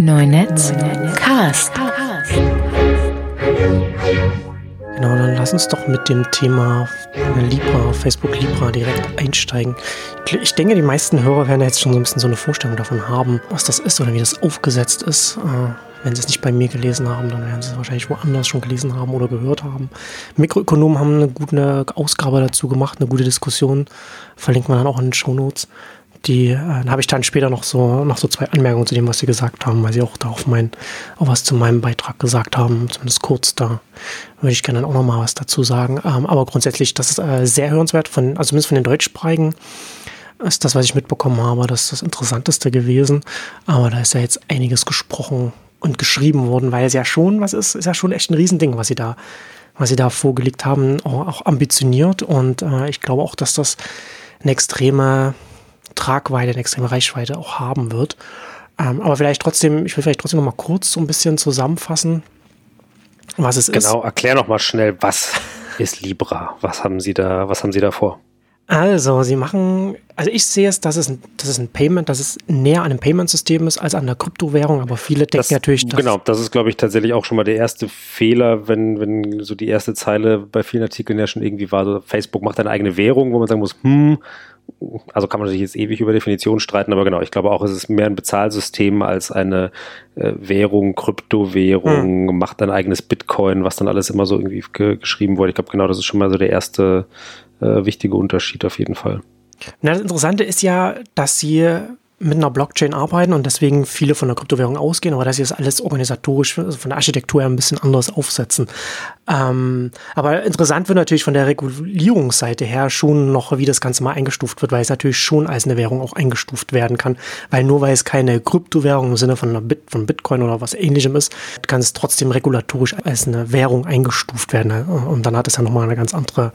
Neunetz Cast. Genau, dann lass uns doch mit dem Thema Libra, Facebook Libra direkt einsteigen. Ich denke, die meisten Hörer werden jetzt schon so ein bisschen so eine Vorstellung davon haben, was das ist oder wie das aufgesetzt ist. Äh, wenn sie es nicht bei mir gelesen haben, dann werden sie es wahrscheinlich woanders schon gelesen haben oder gehört haben. Mikroökonomen haben eine gute Ausgabe dazu gemacht, eine gute Diskussion. Verlinkt man dann auch in den Show Notes die, äh, habe ich dann später noch so, noch so zwei Anmerkungen zu dem, was sie gesagt haben, weil sie auch da auf mein, auch was zu meinem Beitrag gesagt haben, zumindest kurz da würde ich gerne auch noch mal was dazu sagen. Ähm, aber grundsätzlich, das ist äh, sehr hörenswert von, also zumindest von den Deutschsprachigen ist das, was ich mitbekommen habe, das ist das Interessanteste gewesen. Aber da ist ja jetzt einiges gesprochen und geschrieben worden, weil es ja schon was ist, ist ja schon echt ein Riesending, was sie da, was sie da vorgelegt haben, auch, auch ambitioniert. Und äh, ich glaube auch, dass das eine extreme Tragweite, eine extreme Reichweite auch haben wird. Ähm, aber vielleicht trotzdem, ich will vielleicht trotzdem noch mal kurz so ein bisschen zusammenfassen, was es genau, ist. Genau, erklär noch mal schnell, was ist Libra? Was haben Sie da, was haben Sie da vor? Also, sie machen, also ich sehe es, dass es ein, dass es ein Payment, dass es näher an einem Payment-System ist als an der Kryptowährung, aber viele denken das, natürlich, dass Genau, das ist, glaube ich, tatsächlich auch schon mal der erste Fehler, wenn, wenn so die erste Zeile bei vielen Artikeln ja schon irgendwie war, so Facebook macht eine eigene Währung, wo man sagen muss, hm, also kann man natürlich jetzt ewig über Definition streiten, aber genau, ich glaube auch, es ist mehr ein Bezahlsystem als eine äh, Währung, Kryptowährung, hm. macht ein eigenes Bitcoin, was dann alles immer so irgendwie ge geschrieben wurde. Ich glaube, genau, das ist schon mal so der erste äh, wichtige Unterschied auf jeden Fall. Na, das Interessante ist ja, dass sie mit einer Blockchain arbeiten und deswegen viele von der Kryptowährung ausgehen, aber dass sie das alles organisatorisch also von der Architektur her ein bisschen anders aufsetzen. Ähm, aber interessant wird natürlich von der Regulierungsseite her schon noch, wie das Ganze mal eingestuft wird, weil es natürlich schon als eine Währung auch eingestuft werden kann, weil nur weil es keine Kryptowährung im Sinne von, einer Bit, von Bitcoin oder was ähnlichem ist, kann es trotzdem regulatorisch als eine Währung eingestuft werden und dann hat es ja nochmal eine ganz andere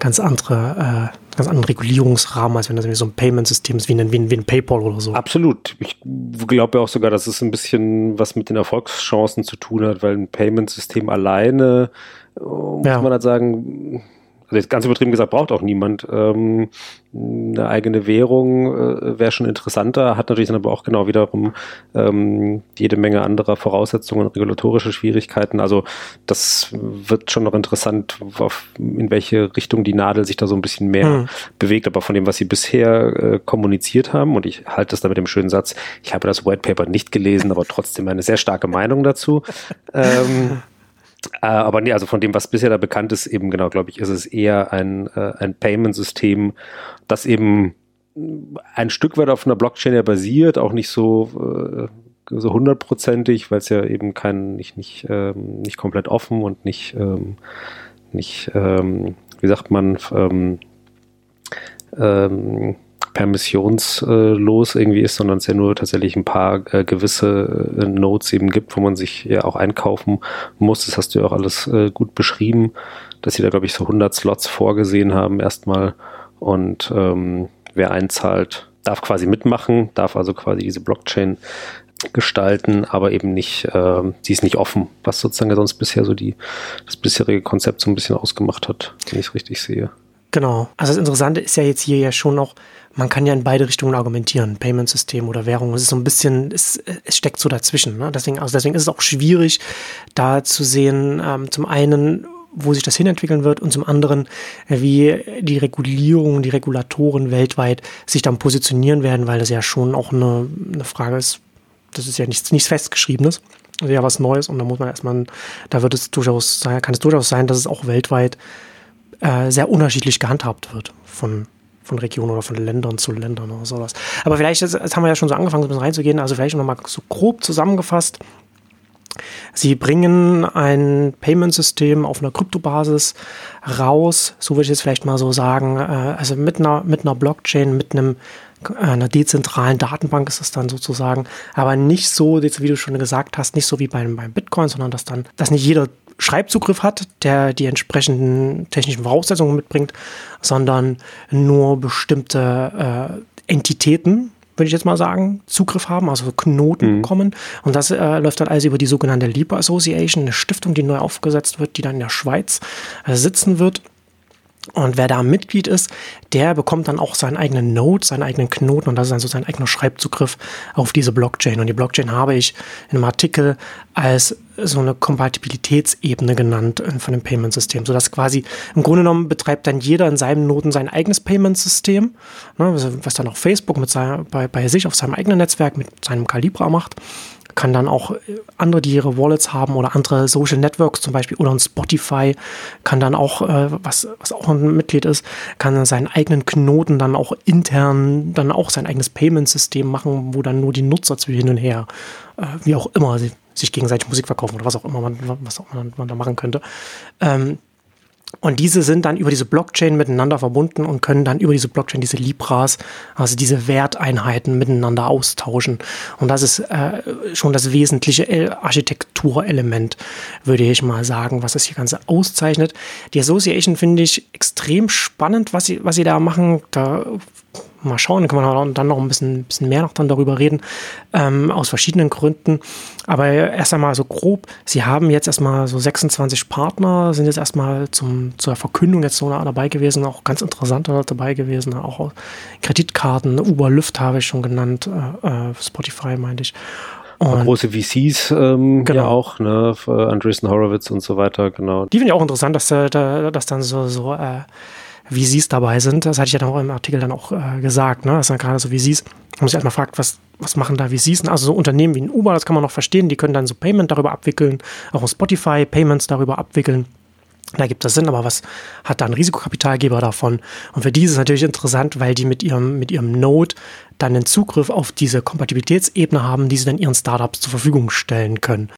ganz andere, äh, ganz anderen Regulierungsrahmen, als wenn das so ein Payment-System ist, wie ein, wie, ein, wie ein PayPal oder so. Absolut. Ich glaube ja auch sogar, dass es ein bisschen was mit den Erfolgschancen zu tun hat, weil ein Payment-System alleine, äh, muss ja. man halt sagen, also jetzt ganz übertrieben gesagt, braucht auch niemand. Ähm, eine eigene Währung äh, wäre schon interessanter, hat natürlich dann aber auch genau wiederum ähm, jede Menge anderer Voraussetzungen und regulatorische Schwierigkeiten. Also das wird schon noch interessant, auf, in welche Richtung die Nadel sich da so ein bisschen mehr hm. bewegt. Aber von dem, was sie bisher äh, kommuniziert haben, und ich halte das da mit dem schönen Satz, ich habe das White Paper nicht gelesen, aber trotzdem eine sehr starke Meinung dazu. ähm, äh, aber nee, also von dem, was bisher da bekannt ist, eben genau, glaube ich, ist es eher ein, äh, ein Payment-System, das eben ein Stück weit auf einer Blockchain ja basiert, auch nicht so, äh, so hundertprozentig, weil es ja eben kein, nicht, nicht, ähm, nicht komplett offen und nicht, ähm, nicht ähm, wie sagt man, ähm, ähm, permissionslos irgendwie ist, sondern es ja nur tatsächlich ein paar äh, gewisse äh, Nodes eben gibt, wo man sich ja auch einkaufen muss. Das hast du ja auch alles äh, gut beschrieben, dass sie da, glaube ich, so 100 Slots vorgesehen haben erstmal und ähm, wer einzahlt, darf quasi mitmachen, darf also quasi diese Blockchain gestalten, aber eben nicht, äh, sie ist nicht offen, was sozusagen sonst bisher so die, das bisherige Konzept so ein bisschen ausgemacht hat, wenn ich es richtig sehe. Genau. Also das Interessante ist ja jetzt hier ja schon noch, man kann ja in beide Richtungen argumentieren, Payment-System oder Währung. Es ist so ein bisschen, es, es steckt so dazwischen. Ne? Deswegen, also deswegen ist es auch schwierig, da zu sehen, ähm, zum einen, wo sich das hinentwickeln wird und zum anderen, wie die Regulierung, die Regulatoren weltweit sich dann positionieren werden, weil das ja schon auch eine, eine Frage ist, das ist ja nichts, nichts Festgeschriebenes. Also ja was Neues und da muss man erstmal, da wird es durchaus kann es durchaus sein, dass es auch weltweit äh, sehr unterschiedlich gehandhabt wird von von Regionen oder von Ländern zu Ländern oder sowas. Aber vielleicht, jetzt, haben wir ja schon so angefangen, so ein bisschen reinzugehen, also vielleicht nochmal so grob zusammengefasst. Sie bringen ein Payment-System auf einer Kryptobasis raus, so würde ich jetzt vielleicht mal so sagen, äh, also mit einer, mit einer Blockchain, mit einem einer dezentralen Datenbank ist es dann sozusagen, aber nicht so, wie du schon gesagt hast, nicht so wie beim, beim Bitcoin, sondern dass dann, dass nicht jeder Schreibzugriff hat, der die entsprechenden technischen Voraussetzungen mitbringt, sondern nur bestimmte äh, Entitäten, würde ich jetzt mal sagen, Zugriff haben, also Knoten mhm. bekommen. Und das äh, läuft dann also über die sogenannte Libra Association, eine Stiftung, die neu aufgesetzt wird, die dann in der Schweiz äh, sitzen wird. Und wer da Mitglied ist, der bekommt dann auch seinen eigenen Node, seinen eigenen Knoten und das ist dann so sein eigener Schreibzugriff auf diese Blockchain. Und die Blockchain habe ich in einem Artikel als so eine Kompatibilitätsebene genannt äh, von dem Payment-System, sodass quasi im Grunde genommen betreibt dann jeder in seinem Noten sein eigenes Payment-System, ne, was dann auch Facebook mit seiner, bei, bei sich auf seinem eigenen Netzwerk mit seinem Calibra macht kann dann auch andere, die ihre Wallets haben oder andere Social Networks zum Beispiel oder ein Spotify kann dann auch, äh, was, was auch ein Mitglied ist, kann dann seinen eigenen Knoten dann auch intern dann auch sein eigenes Payment-System machen, wo dann nur die Nutzer zu hin und her, äh, wie auch immer, sich gegenseitig Musik verkaufen oder was auch immer man, was auch immer man da machen könnte. Ähm, und diese sind dann über diese Blockchain miteinander verbunden und können dann über diese Blockchain diese Libras, also diese Werteinheiten miteinander austauschen. Und das ist äh, schon das wesentliche Architekturelement, würde ich mal sagen, was das hier Ganze auszeichnet. Die Association finde ich extrem spannend, was sie, was sie da machen. Da mal schauen, kann man dann noch ein bisschen, bisschen mehr noch dann darüber reden, ähm, aus verschiedenen Gründen. Aber erst einmal so grob, sie haben jetzt erstmal so 26 Partner, sind jetzt erstmal zum, zur Verkündung jetzt so dabei gewesen, auch ganz interessanter dabei gewesen, auch Kreditkarten, Uber, Lyft habe ich schon genannt, äh, äh Spotify meinte ich. Und große VCs ähm, genau. ja auch, ne, Andreessen Horowitz und so weiter, genau. Die finde ich auch interessant, dass, äh, dass dann so, so äh, wie sie es dabei sind. Das hatte ich ja dann auch im Artikel dann auch äh, gesagt, ne? Das ist dann gerade so wie sie es. Man sich erstmal fragt, was, was machen da wie sie es? Also so Unternehmen wie ein Uber, das kann man noch verstehen, die können dann so Payment darüber abwickeln, auch Spotify Payments darüber abwickeln. Da gibt es Sinn, aber was hat da ein Risikokapitalgeber davon? Und für die ist es natürlich interessant, weil die mit ihrem, mit ihrem Node dann den Zugriff auf diese Kompatibilitätsebene haben, die sie dann ihren Startups zur Verfügung stellen können.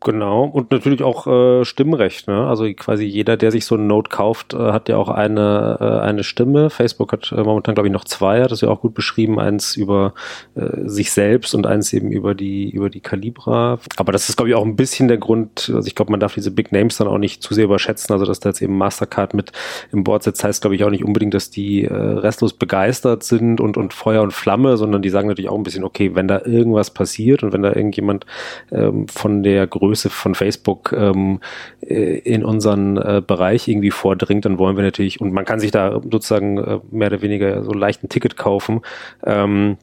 Genau, und natürlich auch äh, Stimmrecht. Ne? Also quasi jeder, der sich so einen Note kauft, äh, hat ja auch eine, äh, eine Stimme. Facebook hat äh, momentan, glaube ich, noch zwei, hat das ja auch gut beschrieben. Eins über äh, sich selbst und eins eben über die, über die Calibra. Aber das ist, glaube ich, auch ein bisschen der Grund, also ich glaube, man darf diese Big Names dann auch nicht zu sehr überschätzen. Also, dass da jetzt eben Mastercard mit im Board sitzt, heißt, glaube ich, auch nicht unbedingt, dass die äh, restlos begeistert sind und, und Feuer und Flamme, sondern die sagen natürlich auch ein bisschen, okay, wenn da irgendwas passiert und wenn da irgendjemand ähm, von der Größe Größe von Facebook ähm, äh, in unseren äh, Bereich irgendwie vordringt, dann wollen wir natürlich, und man kann sich da sozusagen äh, mehr oder weniger so leicht ein Ticket kaufen ähm,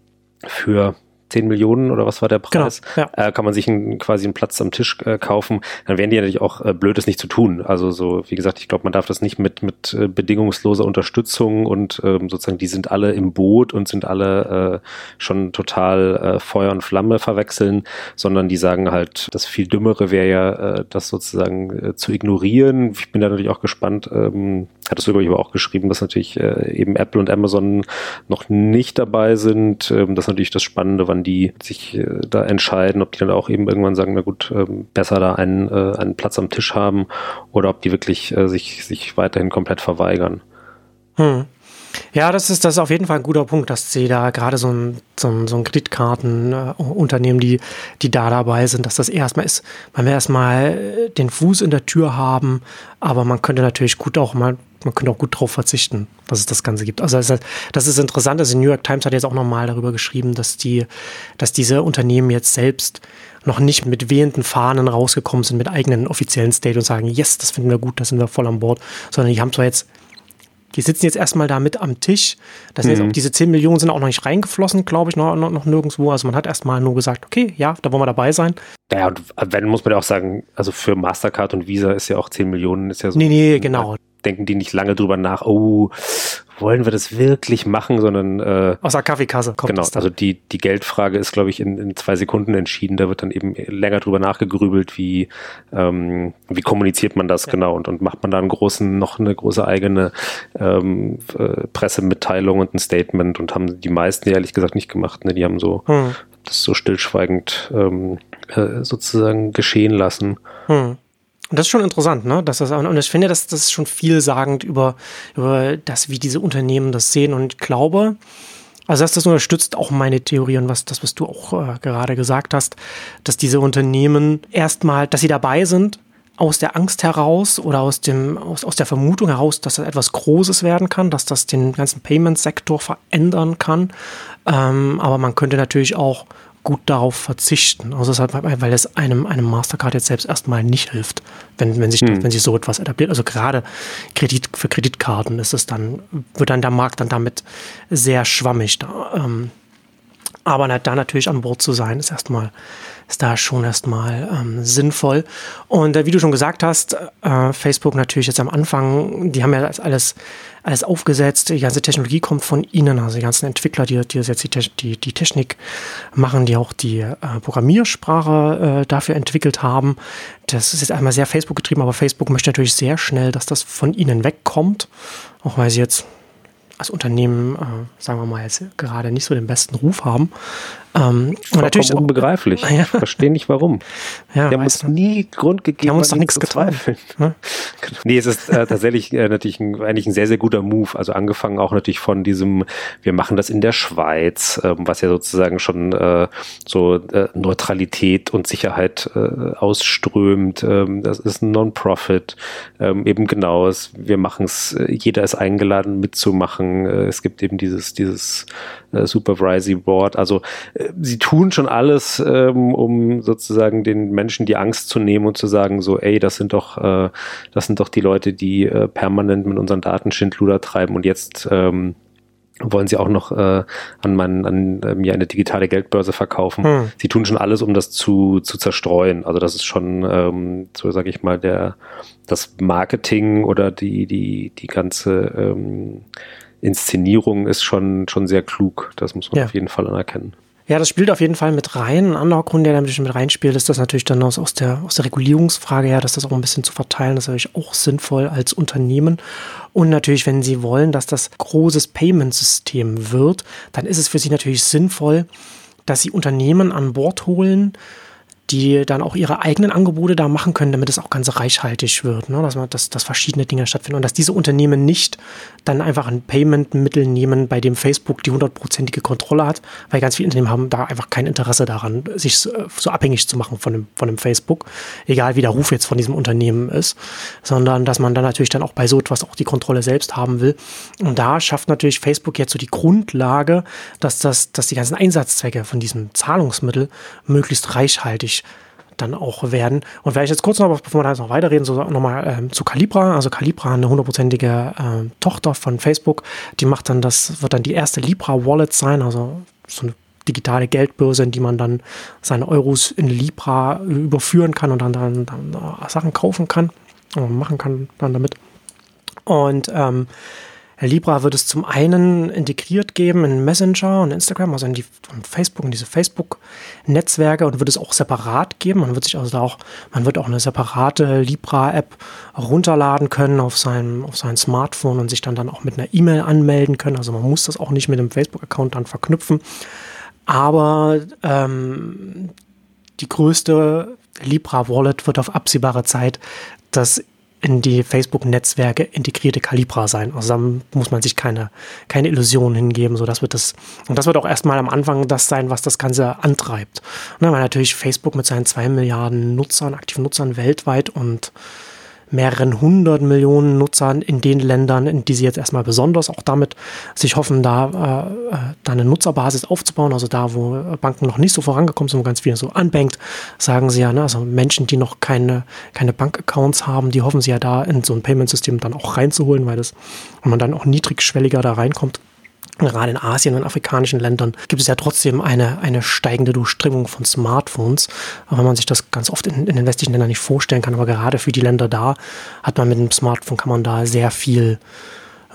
für 10 Millionen oder was war der Preis, genau, ja. äh, kann man sich einen, quasi einen Platz am Tisch äh, kaufen, dann wären die natürlich auch äh, blöd, das nicht zu tun. Also so, wie gesagt, ich glaube, man darf das nicht mit, mit äh, bedingungsloser Unterstützung und ähm, sozusagen, die sind alle im Boot und sind alle äh, schon total äh, Feuer und Flamme verwechseln, sondern die sagen halt, das viel Dümmere wäre ja, äh, das sozusagen äh, zu ignorieren. Ich bin da natürlich auch gespannt, ähm, hattest du, glaube ich, aber auch geschrieben, dass natürlich äh, eben Apple und Amazon noch nicht dabei sind. Ähm, das ist natürlich das Spannende, wann die sich äh, da entscheiden, ob die dann auch eben irgendwann sagen, na gut, ähm, besser da einen, äh, einen Platz am Tisch haben oder ob die wirklich äh, sich, sich weiterhin komplett verweigern. Hm. Ja, das ist, das ist auf jeden Fall ein guter Punkt, dass sie da gerade so ein, so ein, so ein Kreditkartenunternehmen, die, die da dabei sind, dass das erstmal ist, man will erstmal den Fuß in der Tür haben, aber man könnte natürlich gut auch mal man könnte auch gut darauf verzichten, dass es das Ganze gibt. Also das ist interessant. Also die New York Times hat jetzt auch nochmal darüber geschrieben, dass die, dass diese Unternehmen jetzt selbst noch nicht mit wehenden Fahnen rausgekommen sind mit eigenen offiziellen State und sagen, yes, das finden wir gut, da sind wir voll an Bord, sondern die haben zwar jetzt die sitzen jetzt erstmal da mit am Tisch. Das mhm. jetzt auch diese 10 Millionen sind auch noch nicht reingeflossen, glaube ich, noch, noch, noch nirgendwo. Also man hat erstmal nur gesagt, okay, ja, da wollen wir dabei sein. Ja, und wenn muss man ja auch sagen, also für Mastercard und Visa ist ja auch 10 Millionen, ist ja so. Nee, nee, genau denken die nicht lange drüber nach, oh, wollen wir das wirklich machen, sondern äh, aus der Kaffeekasse kommt Genau, also die, die Geldfrage ist, glaube ich, in, in zwei Sekunden entschieden. Da wird dann eben länger drüber nachgegrübelt, wie, ähm, wie kommuniziert man das ja. genau und, und macht man da einen großen, noch eine große eigene ähm, äh, Pressemitteilung und ein Statement und haben die meisten ehrlich gesagt nicht gemacht. Ne? Die haben so hm. das so stillschweigend ähm, äh, sozusagen geschehen lassen. Hm. Und das ist schon interessant, ne? Dass das, und ich finde, das, das ist schon vielsagend über, über das, wie diese Unternehmen das sehen. Und ich glaube, also das, das unterstützt auch meine Theorie und was das, was du auch äh, gerade gesagt hast, dass diese Unternehmen erstmal, dass sie dabei sind, aus der Angst heraus oder aus, dem, aus, aus der Vermutung heraus, dass das etwas Großes werden kann, dass das den ganzen Payment-Sektor verändern kann. Ähm, aber man könnte natürlich auch gut darauf verzichten. Also halt, weil es einem, einem Mastercard jetzt selbst erstmal nicht hilft, wenn, wenn sich, hm. wenn sich so etwas etabliert. Also gerade Kredit, für Kreditkarten ist es dann, wird dann der Markt dann damit sehr schwammig. Da, ähm, aber da natürlich an Bord zu sein, ist erstmal ist da schon erstmal ähm, sinnvoll. Und äh, wie du schon gesagt hast, äh, Facebook natürlich jetzt am Anfang, die haben ja alles, alles aufgesetzt, die ganze Technologie kommt von ihnen, also die ganzen Entwickler, die, die jetzt die, die, die Technik machen, die auch die äh, Programmiersprache äh, dafür entwickelt haben. Das ist jetzt einmal sehr Facebook getrieben, aber Facebook möchte natürlich sehr schnell, dass das von ihnen wegkommt, auch weil sie jetzt als Unternehmen, äh, sagen wir mal, jetzt gerade nicht so den besten Ruf haben. Ähm, und natürlich unbegreiflich. Ja. Ich verstehe nicht warum. Ja, die haben uns nie Grund gegeben, die haben uns doch nichts gezweifelt. Ne? nee, es ist äh, tatsächlich äh, natürlich ein, eigentlich ein sehr, sehr guter Move. Also angefangen auch natürlich von diesem, wir machen das in der Schweiz, ähm, was ja sozusagen schon äh, so äh, Neutralität und Sicherheit äh, ausströmt. Ähm, das ist ein Non-Profit. Ähm, eben genau, es, wir machen es, äh, jeder ist eingeladen mitzumachen. Äh, es gibt eben dieses, dieses äh, Supervisory Board. Also äh, sie tun schon alles, ähm, um sozusagen den Menschen die Angst zu nehmen und zu sagen, so, ey, das sind doch, äh, das sind doch die Leute, die äh, permanent mit unseren Daten Schindluder treiben und jetzt ähm, wollen sie auch noch äh, an, mein, an äh, mir eine digitale Geldbörse verkaufen. Hm. Sie tun schon alles, um das zu, zu zerstreuen. Also das ist schon, ähm, so sage ich mal, der das Marketing oder die die die ganze ähm, Inszenierung ist schon, schon sehr klug. Das muss man ja. auf jeden Fall anerkennen. Ja, das spielt auf jeden Fall mit rein. Ein anderer Grund, der da ein bisschen mit reinspielt, ist das natürlich dann aus, aus, der, aus der Regulierungsfrage her, dass das auch ein bisschen zu verteilen, ist natürlich auch sinnvoll als Unternehmen. Und natürlich, wenn Sie wollen, dass das großes Payment-System wird, dann ist es für Sie natürlich sinnvoll, dass Sie Unternehmen an Bord holen, die dann auch ihre eigenen Angebote da machen können, damit es auch ganz reichhaltig wird, ne? dass, man, dass, dass verschiedene Dinge stattfinden und dass diese Unternehmen nicht dann einfach ein Payment-Mittel nehmen, bei dem Facebook die hundertprozentige Kontrolle hat, weil ganz viele Unternehmen haben da einfach kein Interesse daran, sich so, so abhängig zu machen von dem, von dem Facebook, egal wie der Ruf jetzt von diesem Unternehmen ist, sondern dass man dann natürlich dann auch bei so etwas auch die Kontrolle selbst haben will. Und da schafft natürlich Facebook jetzt so die Grundlage, dass, das, dass die ganzen Einsatzzwecke von diesem Zahlungsmittel möglichst reichhaltig dann auch werden. Und vielleicht jetzt kurz noch, bevor wir da jetzt noch weiterreden, so nochmal ähm, zu Calibra. Also Calibra, eine hundertprozentige äh, Tochter von Facebook, die macht dann das, wird dann die erste Libra Wallet sein, also so eine digitale Geldbörse, in die man dann seine Euros in Libra überführen kann und dann, dann, dann äh, Sachen kaufen kann und machen kann dann damit. Und ähm, Libra wird es zum einen integriert geben in Messenger und Instagram, also in die Facebook, in diese Facebook-Netzwerke und wird es auch separat geben. Man wird sich also auch, man wird auch eine separate Libra-App runterladen können auf seinem, auf sein Smartphone und sich dann dann auch mit einer E-Mail anmelden können. Also man muss das auch nicht mit dem Facebook-Account dann verknüpfen. Aber ähm, die größte Libra-Wallet wird auf absehbare Zeit das in die Facebook-Netzwerke integrierte Calibra sein. Also da muss man sich keine, keine Illusionen hingeben. So, das wird das, und das wird auch erstmal am Anfang das sein, was das Ganze antreibt. Und weil natürlich Facebook mit seinen zwei Milliarden Nutzern, aktiven Nutzern weltweit und mehreren hundert Millionen Nutzern in den Ländern, in die sie jetzt erstmal besonders auch damit sich hoffen, da, äh, da eine Nutzerbasis aufzubauen. Also da, wo Banken noch nicht so vorangekommen sind, wo ganz viele so anbankt, sagen sie ja, ne, also Menschen, die noch keine, keine Bankaccounts haben, die hoffen sie ja da in so ein Payment-System dann auch reinzuholen, weil das, wenn man dann auch niedrigschwelliger da reinkommt, gerade in Asien und afrikanischen Ländern gibt es ja trotzdem eine, eine steigende Durchdringung von Smartphones, auch wenn man sich das ganz oft in, in den westlichen Ländern nicht vorstellen kann. Aber gerade für die Länder da hat man mit dem Smartphone, kann man da sehr viel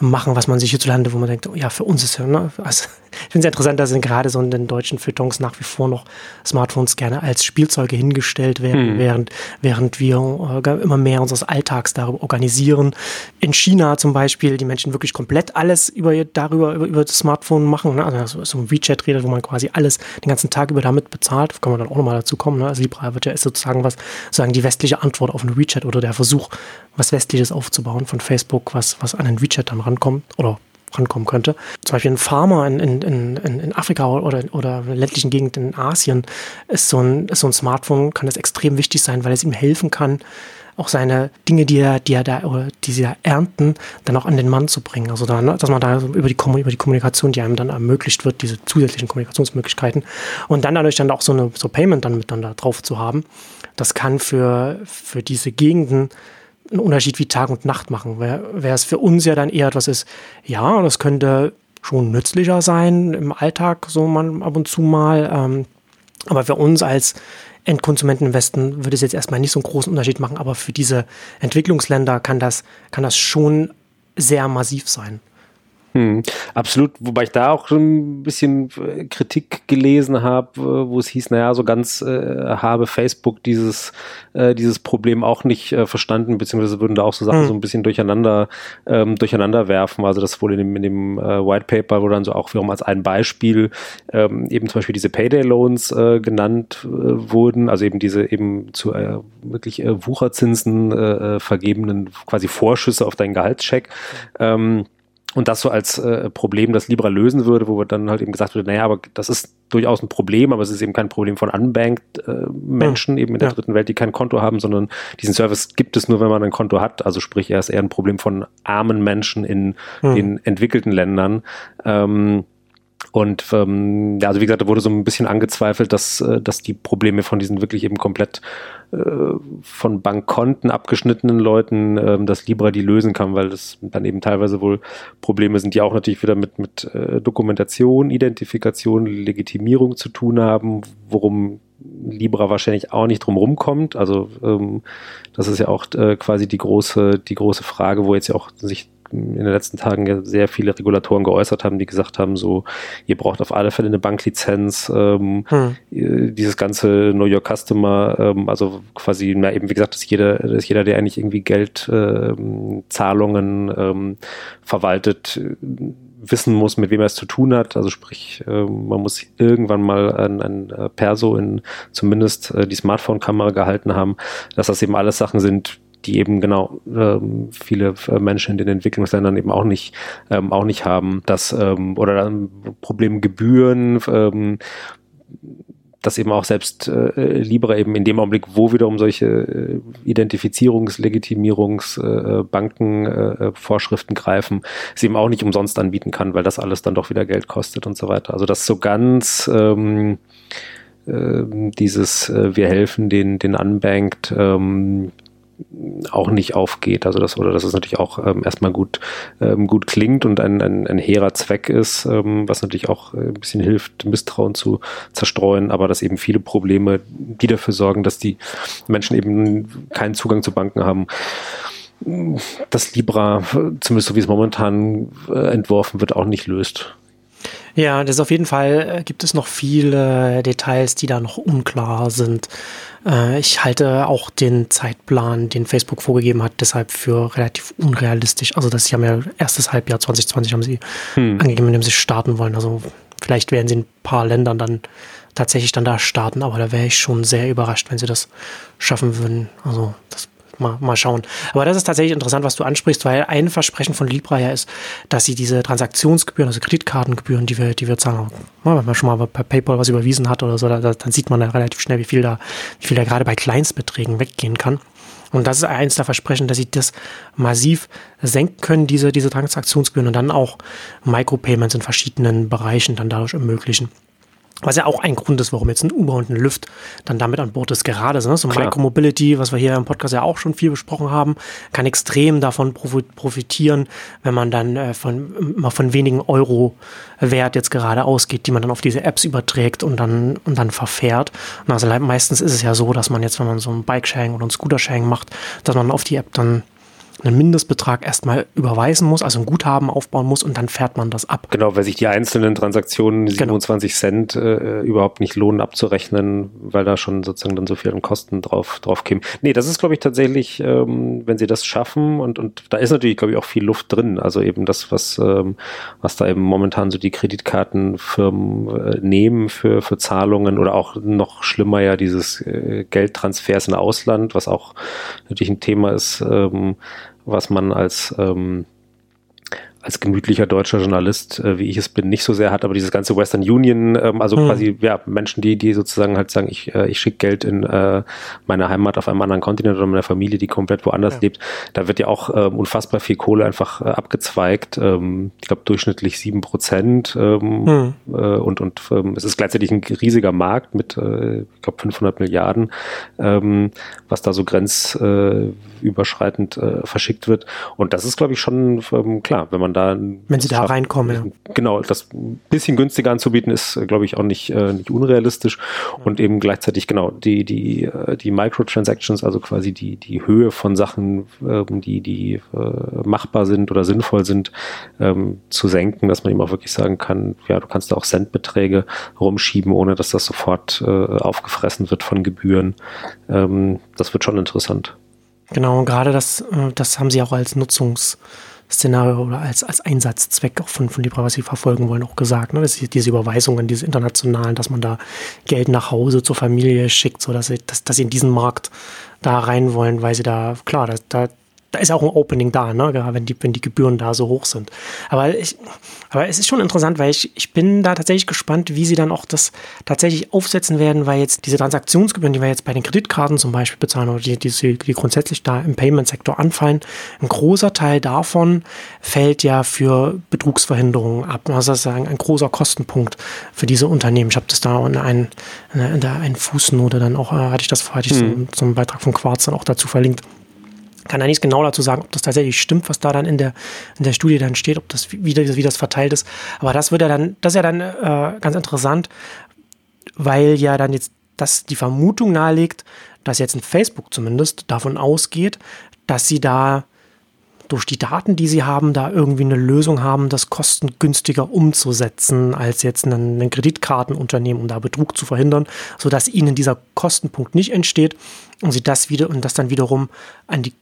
machen, was man sich hierzulande, wo man denkt, oh ja, für uns ist ja, ne? Also, ich finde es interessant, dass in gerade so in den deutschen Feuilletons nach wie vor noch Smartphones gerne als Spielzeuge hingestellt werden, hm. während, während wir äh, immer mehr unseres Alltags darüber organisieren. In China zum Beispiel, die Menschen wirklich komplett alles über, darüber, über, über das Smartphone machen, ne? also so ein WeChat redet, wo man quasi alles den ganzen Tag über damit bezahlt, da kann man dann auch nochmal dazu kommen, ne? Also Libra wird ja ist sozusagen was, sozusagen die westliche Antwort auf ein WeChat oder der Versuch, was Westliches aufzubauen von Facebook, was, was an den WeChat dann rankommt oder rankommen könnte. Zum Beispiel ein Farmer in, in, in, in Afrika oder, oder ländlichen Gegenden in Asien ist so, ein, ist so ein Smartphone, kann das extrem wichtig sein, weil es ihm helfen kann, auch seine Dinge, die er, die er da, oder die sie da ernten, dann auch an den Mann zu bringen. Also da, ne, dass man da über die, über die Kommunikation, die einem dann ermöglicht wird, diese zusätzlichen Kommunikationsmöglichkeiten und dann dadurch dann auch so eine so Payment dann mit dann da drauf zu haben, das kann für, für diese Gegenden einen Unterschied wie Tag und Nacht machen. Wäre wär es für uns ja dann eher etwas ist, ja, das könnte schon nützlicher sein im Alltag, so man ab und zu mal. Ähm, aber für uns als Endkonsumenten im Westen würde es jetzt erstmal nicht so einen großen Unterschied machen, aber für diese Entwicklungsländer kann das, kann das schon sehr massiv sein. Hm, absolut, wobei ich da auch schon ein bisschen äh, Kritik gelesen habe, äh, wo es hieß, naja, so ganz äh, habe Facebook dieses, äh, dieses Problem auch nicht äh, verstanden, beziehungsweise würden da auch so Sachen hm. so ein bisschen durcheinander, ähm, durcheinander werfen. Also das wohl in dem, in dem äh, White Paper, wo dann so auch wiederum als ein Beispiel ähm, eben zum Beispiel diese Payday Loans äh, genannt äh, wurden, also eben diese eben zu äh, wirklich äh, Wucherzinsen äh, äh vergebenen quasi Vorschüsse auf deinen Gehaltscheck. Ähm, und das so als äh, Problem, das Libra lösen würde, wo dann halt eben gesagt wurde, naja, aber das ist durchaus ein Problem, aber es ist eben kein Problem von unbanked äh, Menschen, mhm. eben in der ja. dritten Welt, die kein Konto haben, sondern diesen Service gibt es nur, wenn man ein Konto hat. Also sprich, er ist eher ein Problem von armen Menschen in mhm. den entwickelten Ländern. Ähm, und ähm, ja, also wie gesagt, da wurde so ein bisschen angezweifelt, dass, äh, dass die Probleme von diesen wirklich eben komplett äh, von Bankkonten abgeschnittenen Leuten, äh, dass Libra die lösen kann, weil das dann eben teilweise wohl Probleme sind, die auch natürlich wieder mit, mit äh, Dokumentation, Identifikation, Legitimierung zu tun haben, worum Libra wahrscheinlich auch nicht drum rumkommt. Also ähm, das ist ja auch äh, quasi die große, die große Frage, wo jetzt ja auch sich in den letzten Tagen ja sehr viele Regulatoren geäußert haben, die gesagt haben, so, ihr braucht auf alle Fälle eine Banklizenz, ähm, hm. dieses ganze Know Your Customer, ähm, also quasi, na eben, wie gesagt, dass jeder, dass jeder, der eigentlich irgendwie Geldzahlungen ähm, ähm, verwaltet, wissen muss, mit wem er es zu tun hat. Also sprich, äh, man muss irgendwann mal ein, ein Perso in zumindest äh, die Smartphone-Kamera gehalten haben, dass das eben alles Sachen sind, die eben genau ähm, viele äh, Menschen in den Entwicklungsländern eben auch nicht ähm, auch nicht haben, dass ähm, oder Problem Gebühren ähm, dass eben auch selbst äh, Libra eben in dem Augenblick, wo wiederum solche äh, Identifizierungs-, Legitimierungs-, äh, äh, Vorschriften greifen, es eben auch nicht umsonst anbieten kann, weil das alles dann doch wieder Geld kostet und so weiter. Also das so ganz ähm, äh, dieses äh, wir helfen den, den Unbanked ähm, auch nicht aufgeht. Also das, oder dass es natürlich auch ähm, erstmal gut, ähm, gut klingt und ein, ein, ein hehrer Zweck ist, ähm, was natürlich auch ein bisschen hilft, Misstrauen zu zerstreuen, aber dass eben viele Probleme, die dafür sorgen, dass die Menschen eben keinen Zugang zu Banken haben, das Libra, zumindest so wie es momentan äh, entworfen wird, auch nicht löst. Ja, das auf jeden Fall äh, gibt es noch viele Details, die da noch unklar sind. Äh, ich halte auch den Zeitplan, den Facebook vorgegeben hat, deshalb für relativ unrealistisch. Also das ist ja erstes Halbjahr 2020 haben sie hm. angegeben, in dem sie starten wollen. Also vielleicht werden sie in ein paar Ländern dann tatsächlich dann da starten, aber da wäre ich schon sehr überrascht, wenn sie das schaffen würden. Also das mal, mal schauen. Aber das ist tatsächlich interessant, was du ansprichst, weil ein Versprechen von Libra ja ist, dass sie diese Transaktionsgebühren, also Kreditkartengebühren, die wir, die wir zahlen, wenn man schon mal per PayPal was überwiesen hat oder so, da, dann sieht man da relativ schnell, wie viel da, wie viel da gerade bei Kleinstbeträgen weggehen kann. Und das ist eins der Versprechen, dass sie das massiv senken können, diese, diese Transaktionsgebühren und dann auch Micropayments in verschiedenen Bereichen dann dadurch ermöglichen. Was ja auch ein Grund ist, warum jetzt ein Uber und ein Lyft dann damit an Bord ist. Gerade ne? so Micromobility, was wir hier im Podcast ja auch schon viel besprochen haben, kann extrem davon profitieren, wenn man dann äh, von, mal von wenigen Euro Wert jetzt gerade ausgeht, die man dann auf diese Apps überträgt und dann, und dann verfährt. Und also meistens ist es ja so, dass man jetzt, wenn man so ein Bike-Sharing oder ein Scooter-Sharing macht, dass man auf die App dann einen Mindestbetrag erstmal überweisen muss, also ein Guthaben aufbauen muss und dann fährt man das ab. Genau, weil sich die einzelnen Transaktionen 27 genau. Cent äh, überhaupt nicht lohnen abzurechnen, weil da schon sozusagen dann so viele Kosten drauf, drauf kämen. Nee, das ist, glaube ich, tatsächlich, ähm, wenn sie das schaffen und, und da ist natürlich, glaube ich, auch viel Luft drin. Also eben das, was, ähm, was da eben momentan so die Kreditkartenfirmen äh, nehmen für, für Zahlungen oder auch noch schlimmer ja dieses äh, Geldtransfers in Ausland, was auch natürlich ein Thema ist, ähm, was man als, ähm, als gemütlicher deutscher Journalist, äh, wie ich es bin, nicht so sehr hat, aber dieses ganze Western Union, ähm, also mhm. quasi ja Menschen, die die sozusagen halt sagen, ich äh, ich schicke Geld in äh, meine Heimat auf einem anderen Kontinent oder meine Familie, die komplett woanders ja. lebt, da wird ja auch ähm, unfassbar viel Kohle einfach äh, abgezweigt. Ähm, ich glaube durchschnittlich sieben Prozent ähm, mhm. äh, und und ähm, es ist gleichzeitig ein riesiger Markt mit, äh, ich glaube 500 Milliarden, ähm, was da so grenzüberschreitend äh, verschickt wird und das ist glaube ich schon ähm, klar, wenn man man da. Wenn sie da schafft, reinkommen, ja. Genau, das ein bisschen günstiger anzubieten ist, glaube ich, auch nicht, äh, nicht unrealistisch. Und eben gleichzeitig, genau, die, die, äh, die Microtransactions, also quasi die, die Höhe von Sachen, ähm, die, die äh, machbar sind oder sinnvoll sind, ähm, zu senken, dass man eben auch wirklich sagen kann, ja, du kannst da auch Centbeträge rumschieben, ohne dass das sofort äh, aufgefressen wird von Gebühren. Ähm, das wird schon interessant. Genau, und gerade das, äh, das haben sie auch als Nutzungs- Szenario oder als, als Einsatzzweck auch von, von sie verfolgen wollen, auch gesagt. Ne? Dass diese Überweisungen, diese internationalen, dass man da Geld nach Hause zur Familie schickt, so dass sie, dass, dass sie in diesen Markt da rein wollen, weil sie da, klar, da, da da ist auch ein Opening da, ne? Gerade wenn die, wenn die Gebühren da so hoch sind. Aber ich, aber es ist schon interessant, weil ich, ich bin da tatsächlich gespannt, wie sie dann auch das tatsächlich aufsetzen werden, weil jetzt diese Transaktionsgebühren, die wir jetzt bei den Kreditkarten zum Beispiel bezahlen oder die, die, die grundsätzlich da im Payment-Sektor anfallen, ein großer Teil davon fällt ja für Betrugsverhinderungen ab. Also das ist ein, ein großer Kostenpunkt für diese Unternehmen. Ich habe das da in, ein, in der einen Fußnote dann auch, äh, hatte ich das, hatte ich hm. so einen Beitrag von Quarz dann auch dazu verlinkt kann ja nichts genau dazu sagen, ob das tatsächlich stimmt, was da dann in der, in der Studie dann steht, ob das wie, wie das verteilt ist. Aber das wird ja dann, das ist ja dann äh, ganz interessant, weil ja dann jetzt das die Vermutung nahelegt, dass jetzt ein Facebook zumindest davon ausgeht, dass sie da durch die Daten, die sie haben, da irgendwie eine Lösung haben, das kostengünstiger umzusetzen als jetzt ein Kreditkartenunternehmen, um da Betrug zu verhindern, sodass ihnen dieser Kostenpunkt nicht entsteht und sie das wieder und das dann wiederum an die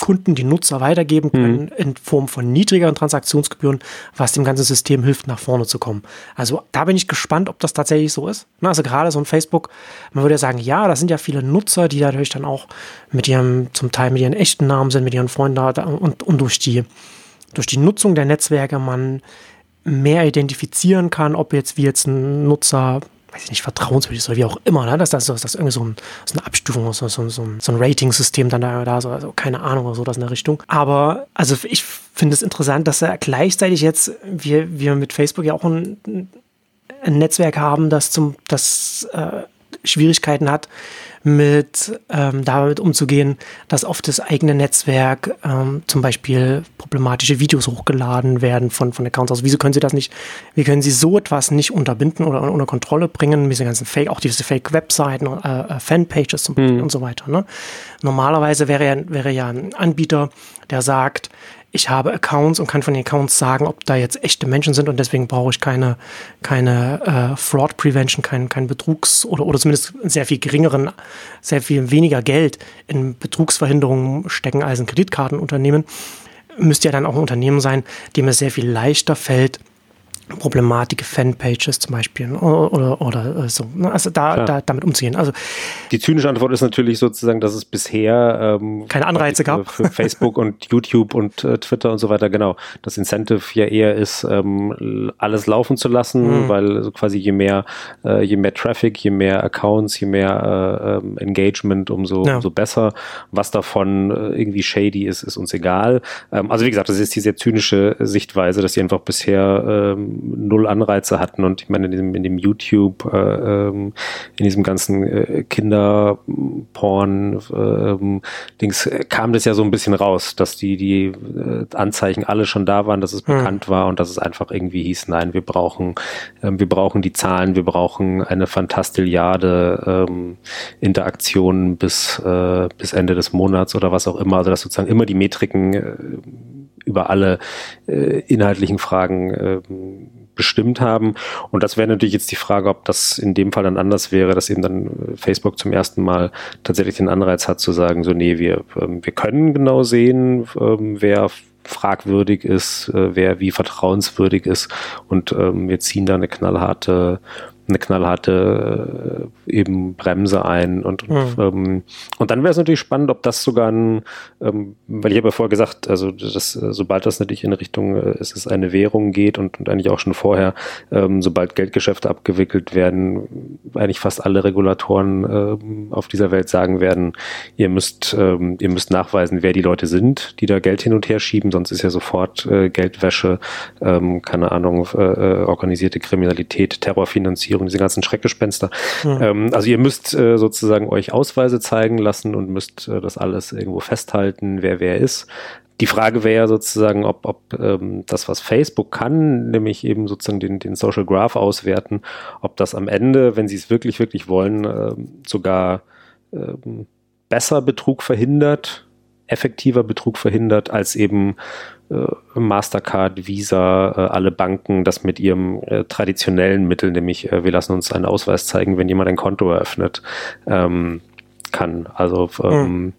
Kunden, die Nutzer weitergeben können mhm. in Form von niedrigeren Transaktionsgebühren, was dem ganzen System hilft, nach vorne zu kommen. Also da bin ich gespannt, ob das tatsächlich so ist. Also gerade so ein Facebook, man würde ja sagen, ja, da sind ja viele Nutzer, die natürlich dann auch mit ihrem, zum Teil mit ihren echten Namen sind, mit ihren Freunden da und, und durch die, durch die Nutzung der Netzwerke man mehr identifizieren kann, ob jetzt wie jetzt ein Nutzer weiß ich nicht, vertrauenswürdig ist oder wie auch immer, ne? dass das, dass das irgendwie so, ein, so eine Abstufung ist, so, so, so ein, so ein Rating-System dann da, da so, also keine Ahnung oder so, das in der Richtung. Aber also ich finde es interessant, dass er gleichzeitig jetzt, wir, wir mit Facebook ja auch ein, ein Netzwerk haben, das zum, das äh, Schwierigkeiten hat, mit ähm, damit umzugehen, dass auf das eigene Netzwerk ähm, zum Beispiel problematische Videos hochgeladen werden von, von Accounts aus. Wieso können Sie das nicht, wie können Sie so etwas nicht unterbinden oder unter Kontrolle bringen, diese ganzen Fake, auch diese Fake-Webseiten, äh, äh, Fanpages zum Beispiel mhm. und so weiter. Ne? Normalerweise wäre ja, wäre ja ein Anbieter, der sagt, ich habe Accounts und kann von den Accounts sagen, ob da jetzt echte Menschen sind und deswegen brauche ich keine, keine äh, Fraud Prevention, keinen kein Betrugs- oder, oder zumindest sehr viel geringeren, sehr viel weniger Geld in Betrugsverhinderungen stecken als ein Kreditkartenunternehmen. Müsste ja dann auch ein Unternehmen sein, dem es sehr viel leichter fällt, Problematik, Fanpages zum Beispiel oder, oder, oder äh, so. Ne? Also da, da, damit umzugehen. Also die zynische Antwort ist natürlich sozusagen, dass es bisher ähm, keine Anreize gab für Facebook und YouTube und äh, Twitter und so weiter. Genau, das Incentive ja eher ist, ähm, alles laufen zu lassen, mhm. weil quasi je mehr, äh, je mehr Traffic, je mehr Accounts, je mehr äh, ähm, Engagement, umso, ja. umso besser. Was davon äh, irgendwie shady ist, ist uns egal. Ähm, also wie gesagt, das ist die sehr zynische Sichtweise, dass sie einfach bisher ähm, null Anreize hatten. Und ich meine, in dem, in dem YouTube, äh, ähm, in diesem ganzen äh, Kinderporn-Dings äh, kam das ja so ein bisschen raus, dass die, die äh, Anzeichen alle schon da waren, dass es hm. bekannt war und dass es einfach irgendwie hieß, nein, wir brauchen, ähm, wir brauchen die Zahlen, wir brauchen eine Fantastilliarde ähm, Interaktionen bis, äh, bis Ende des Monats oder was auch immer. Also dass sozusagen immer die Metriken äh, über alle äh, inhaltlichen Fragen äh, bestimmt haben. Und das wäre natürlich jetzt die Frage, ob das in dem Fall dann anders wäre, dass eben dann äh, Facebook zum ersten Mal tatsächlich den Anreiz hat zu sagen, so nee, wir, ähm, wir können genau sehen, ähm, wer fragwürdig ist, äh, wer wie vertrauenswürdig ist und ähm, wir ziehen da eine knallharte eine knallharte äh, eben Bremse ein und, und, mhm. ähm, und dann wäre es natürlich spannend, ob das sogar ein, ähm, weil ich habe ja vorher gesagt, also das, äh, sobald das natürlich in Richtung äh, es ist eine Währung geht und, und eigentlich auch schon vorher, ähm, sobald Geldgeschäfte abgewickelt werden, eigentlich fast alle Regulatoren ähm, auf dieser Welt sagen werden, ihr müsst ähm, ihr müsst nachweisen, wer die Leute sind, die da Geld hin und her schieben, sonst ist ja sofort äh, Geldwäsche, ähm, keine Ahnung, äh, äh organisierte Kriminalität, Terrorfinanzierung, diese ganzen Schreckgespenster. Mhm. Ähm, also ihr müsst äh, sozusagen euch Ausweise zeigen lassen und müsst äh, das alles irgendwo festhalten, wer wer ist. Die Frage wäre ja sozusagen, ob, ob ähm, das, was Facebook kann, nämlich eben sozusagen den, den Social Graph auswerten, ob das am Ende, wenn sie es wirklich, wirklich wollen, äh, sogar ähm, besser Betrug verhindert, effektiver Betrug verhindert, als eben Mastercard, Visa, äh, alle Banken das mit ihrem äh, traditionellen Mittel, nämlich äh, wir lassen uns einen Ausweis zeigen, wenn jemand ein Konto eröffnet, ähm, kann. Also ähm, mhm.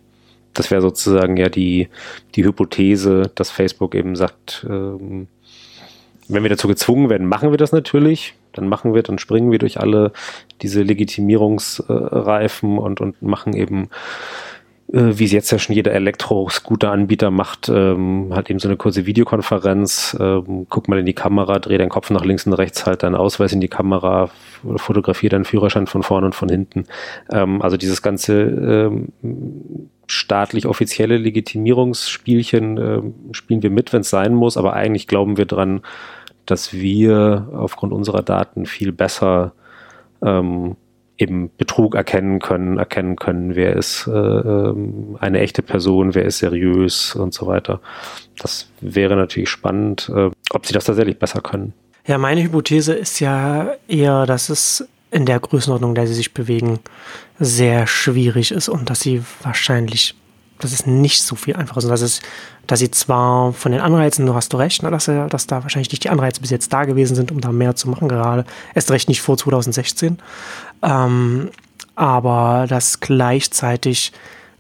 das wäre sozusagen ja die, die Hypothese, dass Facebook eben sagt, ähm, wenn wir dazu gezwungen werden, machen wir das natürlich. Dann machen wir, dann springen wir durch alle diese Legitimierungsreifen und, und machen eben äh, wie es jetzt ja schon jeder Elektro-Scooter-Anbieter macht, ähm, halt eben so eine kurze Videokonferenz, ähm, guck mal in die Kamera, dreh deinen Kopf nach links und rechts, halt deinen Ausweis in die Kamera, fotografier deinen Führerschein von vorne und von hinten. Ähm, also dieses ganze ähm, staatlich offizielle Legitimierungsspielchen äh, spielen wir mit, wenn es sein muss, aber eigentlich glauben wir dran, dass wir aufgrund unserer Daten viel besser ähm, eben Betrug erkennen können, erkennen können, wer ist äh, ähm, eine echte Person, wer ist seriös und so weiter. Das wäre natürlich spannend, äh, ob sie das tatsächlich besser können. Ja, meine Hypothese ist ja eher, dass es in der Größenordnung, in der sie sich bewegen, sehr schwierig ist und dass sie wahrscheinlich das ist nicht so viel einfacher, sondern dass, es, dass sie zwar von den Anreizen, du hast du recht, ne, dass, dass da wahrscheinlich nicht die Anreize bis jetzt da gewesen sind, um da mehr zu machen, gerade erst recht nicht vor 2016, ähm, aber dass gleichzeitig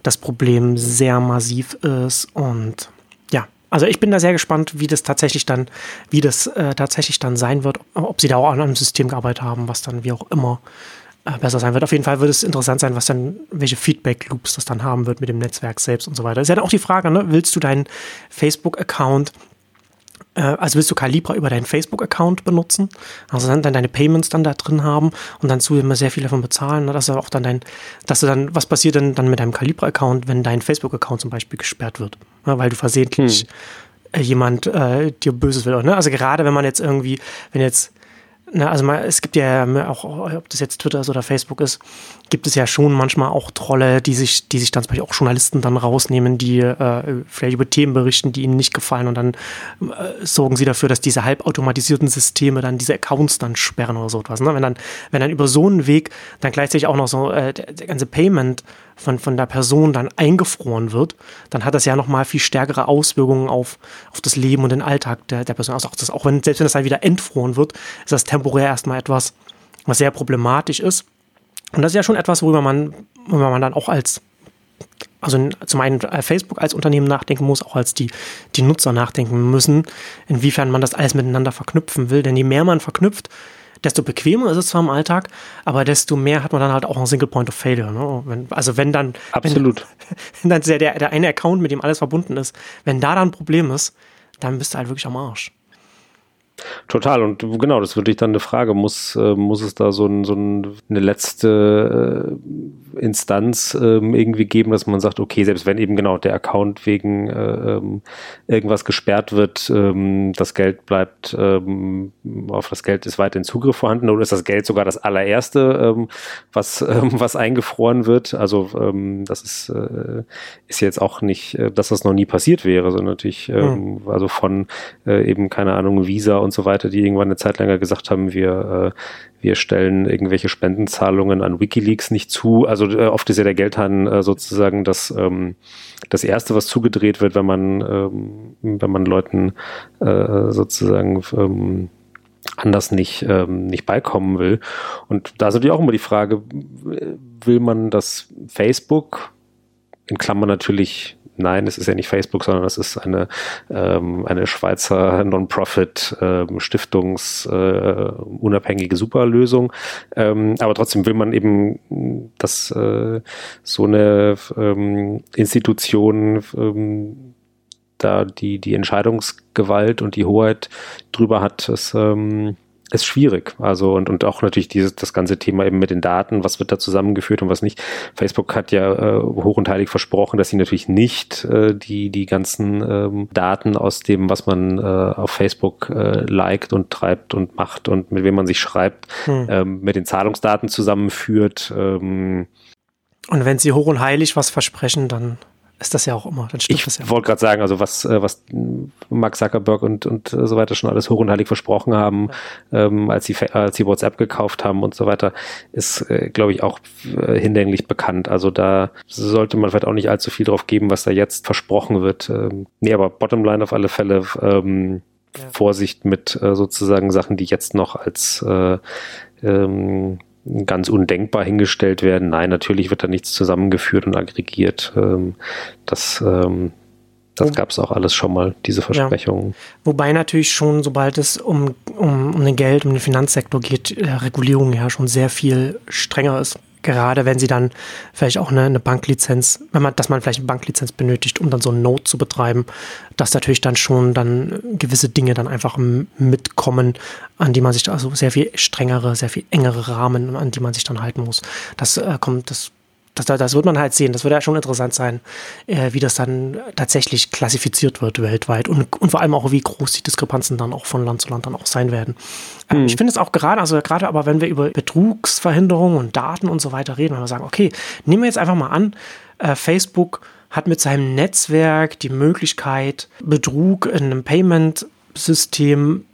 das Problem sehr massiv ist und ja, also ich bin da sehr gespannt, wie das tatsächlich dann, wie das äh, tatsächlich dann sein wird, ob sie da auch an einem System gearbeitet haben, was dann wie auch immer äh, besser sein wird. Auf jeden Fall wird es interessant sein, was dann, welche Feedback-Loops das dann haben wird mit dem Netzwerk selbst und so weiter. Ist ja dann auch die Frage, ne? willst du deinen Facebook-Account, äh, also willst du Calibra über deinen Facebook-Account benutzen, also dann, dann deine Payments dann da drin haben und dann zu immer sehr viel davon bezahlen, ne? dass du auch dann dein, dass du dann, was passiert denn dann mit deinem Calibra-Account, wenn dein Facebook-Account zum Beispiel gesperrt wird, ne? weil du versehentlich hm. jemand äh, dir Böses will. Ne? Also gerade wenn man jetzt irgendwie, wenn jetzt na, also mal, es gibt ja auch, ob das jetzt Twitter ist oder Facebook ist, gibt es ja schon manchmal auch Trolle, die sich, die sich dann zum Beispiel auch Journalisten dann rausnehmen, die äh, vielleicht über Themen berichten, die ihnen nicht gefallen und dann äh, sorgen sie dafür, dass diese halbautomatisierten Systeme dann diese Accounts dann sperren oder so etwas. Ne? Wenn dann, wenn dann über so einen Weg dann gleichzeitig auch noch so äh, der, der ganze Payment von, von der Person dann eingefroren wird, dann hat das ja nochmal viel stärkere Auswirkungen auf, auf das Leben und den Alltag der, der Person. Also auch, das, auch wenn, selbst wenn das dann wieder entfroren wird, ist das temporär erstmal etwas, was sehr problematisch ist. Und das ist ja schon etwas, worüber man, worüber man dann auch als, also zum einen äh, Facebook als Unternehmen nachdenken muss, auch als die, die Nutzer nachdenken müssen, inwiefern man das alles miteinander verknüpfen will. Denn je mehr man verknüpft, desto bequemer ist es zwar im Alltag, aber desto mehr hat man dann halt auch einen Single Point of Failure. Ne? Wenn, also wenn dann, Absolut. wenn, dann der, der eine Account, mit dem alles verbunden ist, wenn da dann ein Problem ist, dann bist du halt wirklich am Arsch. Total. Und genau, das ist wirklich dann eine Frage. Muss, äh, muss es da so, ein, so ein, eine letzte äh, Instanz ähm, irgendwie geben, dass man sagt, okay, selbst wenn eben genau der Account wegen äh, ähm, irgendwas gesperrt wird, ähm, das Geld bleibt, ähm, auf das Geld ist weiterhin Zugriff vorhanden oder ist das Geld sogar das allererste, was, was eingefroren wird? Also das ist, äh, ist jetzt auch nicht, äh, dass das noch nie passiert wäre, sondern natürlich, mhm. also von äh, eben, keine Ahnung, Visa und so weiter, die irgendwann eine Zeit länger gesagt haben, wir, äh, wir stellen irgendwelche Spendenzahlungen an Wikileaks nicht zu. Also äh, oft ist ja der Geldhahn äh, sozusagen das, ähm, das Erste, was zugedreht wird, wenn man, ähm, wenn man Leuten äh, sozusagen ähm, anders nicht, ähm, nicht beikommen will. Und da ist natürlich auch immer die Frage, will man das Facebook, in Klammern natürlich nein, es ist ja nicht Facebook, sondern es ist eine, ähm, eine Schweizer Non-Profit ähm, stiftungsunabhängige äh, Superlösung. Ähm, aber trotzdem will man eben, dass äh, so eine ähm, Institution ähm, da die, die Entscheidungsgewalt und die Hoheit drüber hat, ist, ähm, ist schwierig. Also und, und auch natürlich dieses das ganze Thema eben mit den Daten, was wird da zusammengeführt und was nicht. Facebook hat ja äh, hoch und heilig versprochen, dass sie natürlich nicht äh, die die ganzen ähm, Daten aus dem, was man äh, auf Facebook äh, liked und treibt und macht und mit wem man sich schreibt, hm. ähm, mit den Zahlungsdaten zusammenführt. Ähm, und wenn sie hoch und heilig was versprechen, dann ist das ja auch immer. Dann stimmt ich das ja. wollte gerade sagen, also was, äh, was Mark Zuckerberg und, und so weiter schon alles hoch und heilig versprochen haben, ja. ähm, als, sie, als sie WhatsApp gekauft haben und so weiter, ist, äh, glaube ich, auch äh, hinlänglich bekannt. Also da sollte man vielleicht auch nicht allzu viel drauf geben, was da jetzt versprochen wird. Ähm, nee, aber Bottomline auf alle Fälle ähm, ja. Vorsicht mit äh, sozusagen Sachen, die jetzt noch als äh, ähm, ganz undenkbar hingestellt werden. Nein, natürlich wird da nichts zusammengeführt und aggregiert. Ähm, das ähm, das gab es auch alles schon mal, diese Versprechungen. Ja. Wobei natürlich schon, sobald es um, um, um den Geld, um den Finanzsektor geht, äh, Regulierung ja schon sehr viel strenger ist gerade wenn sie dann vielleicht auch eine, eine, Banklizenz, wenn man, dass man vielleicht eine Banklizenz benötigt, um dann so ein Node zu betreiben, dass natürlich dann schon dann gewisse Dinge dann einfach mitkommen, an die man sich also sehr viel strengere, sehr viel engere Rahmen, an die man sich dann halten muss. Das äh, kommt, das das, das wird man halt sehen. Das wird ja schon interessant sein, äh, wie das dann tatsächlich klassifiziert wird weltweit und, und vor allem auch, wie groß die Diskrepanzen dann auch von Land zu Land dann auch sein werden. Ähm, mhm. Ich finde es auch gerade, also gerade aber, wenn wir über Betrugsverhinderung und Daten und so weiter reden, wenn wir sagen, okay, nehmen wir jetzt einfach mal an, äh, Facebook hat mit seinem Netzwerk die Möglichkeit, Betrug in einem Payment-System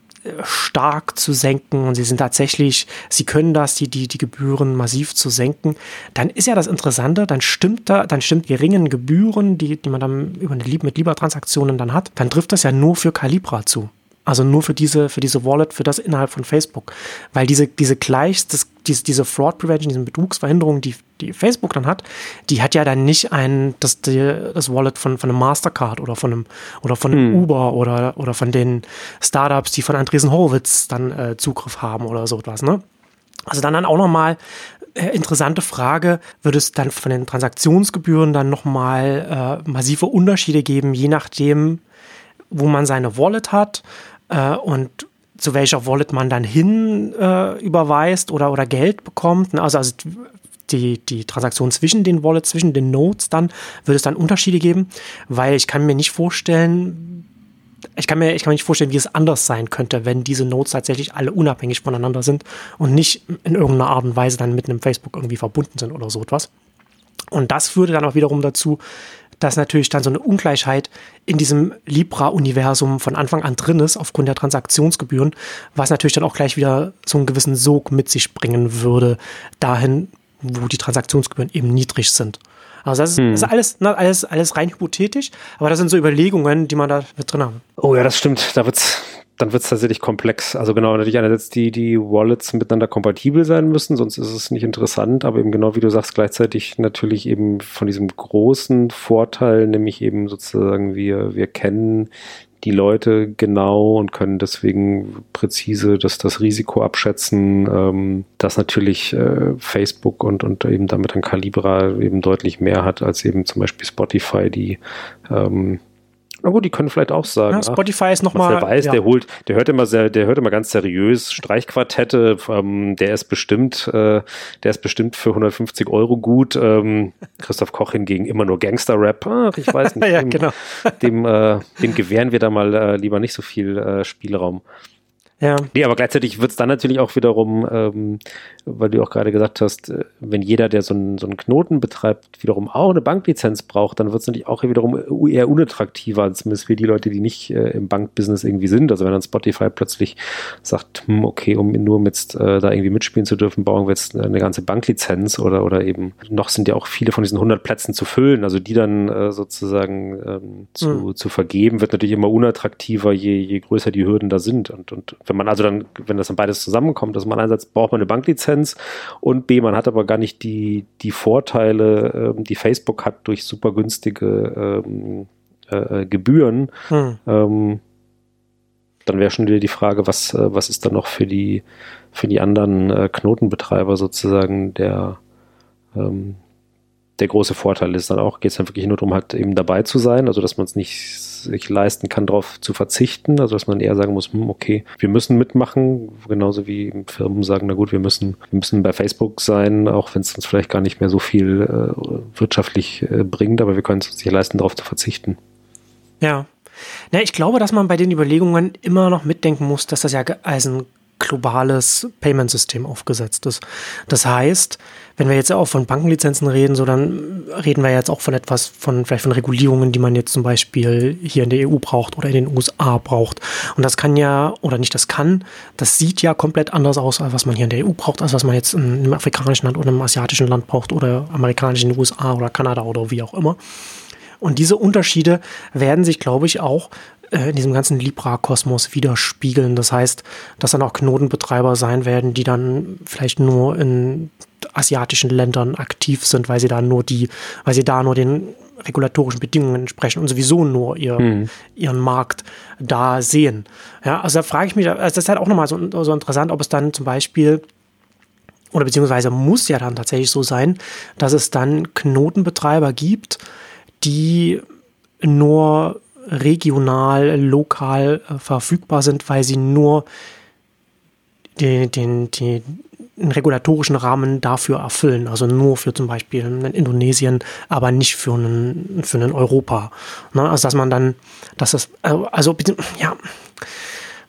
stark zu senken und sie sind tatsächlich, sie können das, die, die, die Gebühren massiv zu senken, dann ist ja das Interessante, dann stimmt da, dann stimmt geringen Gebühren, die, die man dann über eine, mit Libra-Transaktionen dann hat, dann trifft das ja nur für Calibra zu. Also nur für diese, für diese Wallet, für das innerhalb von Facebook. Weil diese, diese Gleichs, das, diese, diese Fraud Prevention, diese Betrugsverhinderung, die, die Facebook dann hat, die hat ja dann nicht ein, das, die, das Wallet von, von einem Mastercard oder von einem, oder von einem hm. Uber oder, oder von den Startups, die von Andresen Horowitz dann äh, Zugriff haben oder so etwas, ne? Also dann dann auch nochmal äh, interessante Frage, würde es dann von den Transaktionsgebühren dann nochmal äh, massive Unterschiede geben, je nachdem, wo man seine Wallet hat äh, und zu welcher Wallet man dann hin äh, überweist oder, oder Geld bekommt. Also, also die, die Transaktion zwischen den Wallets, zwischen den Nodes dann, wird es dann Unterschiede geben, weil ich kann mir nicht vorstellen, ich kann mir, ich kann mir nicht vorstellen, wie es anders sein könnte, wenn diese Nodes tatsächlich alle unabhängig voneinander sind und nicht in irgendeiner Art und Weise dann mit einem Facebook irgendwie verbunden sind oder so etwas. Und das führte dann auch wiederum dazu, dass natürlich dann so eine Ungleichheit in diesem Libra-Universum von Anfang an drin ist, aufgrund der Transaktionsgebühren, was natürlich dann auch gleich wieder so einen gewissen Sog mit sich bringen würde, dahin, wo die Transaktionsgebühren eben niedrig sind. Also das ist, hm. das ist alles, na, alles, alles rein hypothetisch, aber das sind so Überlegungen, die man da mit drin haben. Oh ja, das stimmt. Da wird's dann wird es tatsächlich komplex. Also genau, natürlich einerseits die, die Wallets miteinander kompatibel sein müssen, sonst ist es nicht interessant, aber eben genau wie du sagst, gleichzeitig natürlich eben von diesem großen Vorteil, nämlich eben sozusagen wir, wir kennen die Leute genau und können deswegen präzise das, das Risiko abschätzen, ähm, dass natürlich äh, Facebook und, und eben damit ein Calibra eben deutlich mehr hat als eben zum Beispiel Spotify, die ähm, na gut, die können vielleicht auch sagen. Ja, Spotify ach, ist nochmal. Der weiß, ja. der holt, der hört immer sehr, der hört immer ganz seriös Streichquartette. Ähm, der ist bestimmt, äh, der ist bestimmt für 150 Euro gut. Ähm, Christoph Koch hingegen immer nur Gangster-Rap. Ach, ich weiß nicht. ja, dem, genau. dem, äh, dem gewähren wir da mal äh, lieber nicht so viel äh, Spielraum. Ja. Nee, aber gleichzeitig wird es dann natürlich auch wiederum, ähm, weil du auch gerade gesagt hast, äh, wenn jeder, der so einen, so einen Knoten betreibt, wiederum auch eine Banklizenz braucht, dann wird es natürlich auch wiederum eher unattraktiver, zumindest für die Leute, die nicht äh, im Bankbusiness irgendwie sind. Also wenn dann Spotify plötzlich sagt, hm, okay, um nur mit, äh, da irgendwie mitspielen zu dürfen, bauen wir jetzt eine ganze Banklizenz oder, oder eben noch sind ja auch viele von diesen 100 Plätzen zu füllen, also die dann äh, sozusagen ähm, zu, mhm. zu vergeben, wird natürlich immer unattraktiver, je, je größer die Hürden da sind. Und, und wenn man also dann, wenn das dann beides zusammenkommt, dass man einerseits braucht man eine Banklizenz und B, man hat aber gar nicht die, die Vorteile, ähm, die Facebook hat durch super günstige ähm, äh, Gebühren, hm. ähm, dann wäre schon wieder die Frage, was, äh, was ist dann noch für die, für die anderen äh, Knotenbetreiber sozusagen der, ähm, der große Vorteil ist dann auch, geht es dann wirklich nur darum, halt eben dabei zu sein, also dass man es nicht sich leisten kann, darauf zu verzichten, also dass man eher sagen muss, hm, okay, wir müssen mitmachen, genauso wie Firmen sagen, na gut, wir müssen, wir müssen bei Facebook sein, auch wenn es uns vielleicht gar nicht mehr so viel äh, wirtschaftlich äh, bringt, aber wir können es uns nicht leisten, darauf zu verzichten. Ja. Na, ich glaube, dass man bei den Überlegungen immer noch mitdenken muss, dass das ja als ein globales Payment-System aufgesetzt ist. Das heißt, wenn wir jetzt auch von Bankenlizenzen reden, so dann reden wir jetzt auch von etwas von vielleicht von Regulierungen, die man jetzt zum Beispiel hier in der EU braucht oder in den USA braucht. Und das kann ja, oder nicht das kann, das sieht ja komplett anders aus, als was man hier in der EU braucht, als was man jetzt in einem afrikanischen Land oder einem asiatischen Land braucht oder amerikanischen USA oder Kanada oder wie auch immer. Und diese Unterschiede werden sich, glaube ich, auch in diesem ganzen Libra-Kosmos widerspiegeln. Das heißt, dass dann auch Knotenbetreiber sein werden, die dann vielleicht nur in asiatischen Ländern aktiv sind, weil sie da nur die, weil sie da nur den regulatorischen Bedingungen entsprechen und sowieso nur ihr, hm. ihren Markt da sehen. Ja, also da frage ich mich, also das ist halt auch nochmal so, so interessant, ob es dann zum Beispiel oder beziehungsweise muss ja dann tatsächlich so sein, dass es dann Knotenbetreiber gibt, die nur regional, lokal äh, verfügbar sind, weil sie nur den, den, den, regulatorischen Rahmen dafür erfüllen. Also nur für zum Beispiel in Indonesien, aber nicht für einen, für einen Europa. Ne? Also dass man dann, dass das, äh, also ja,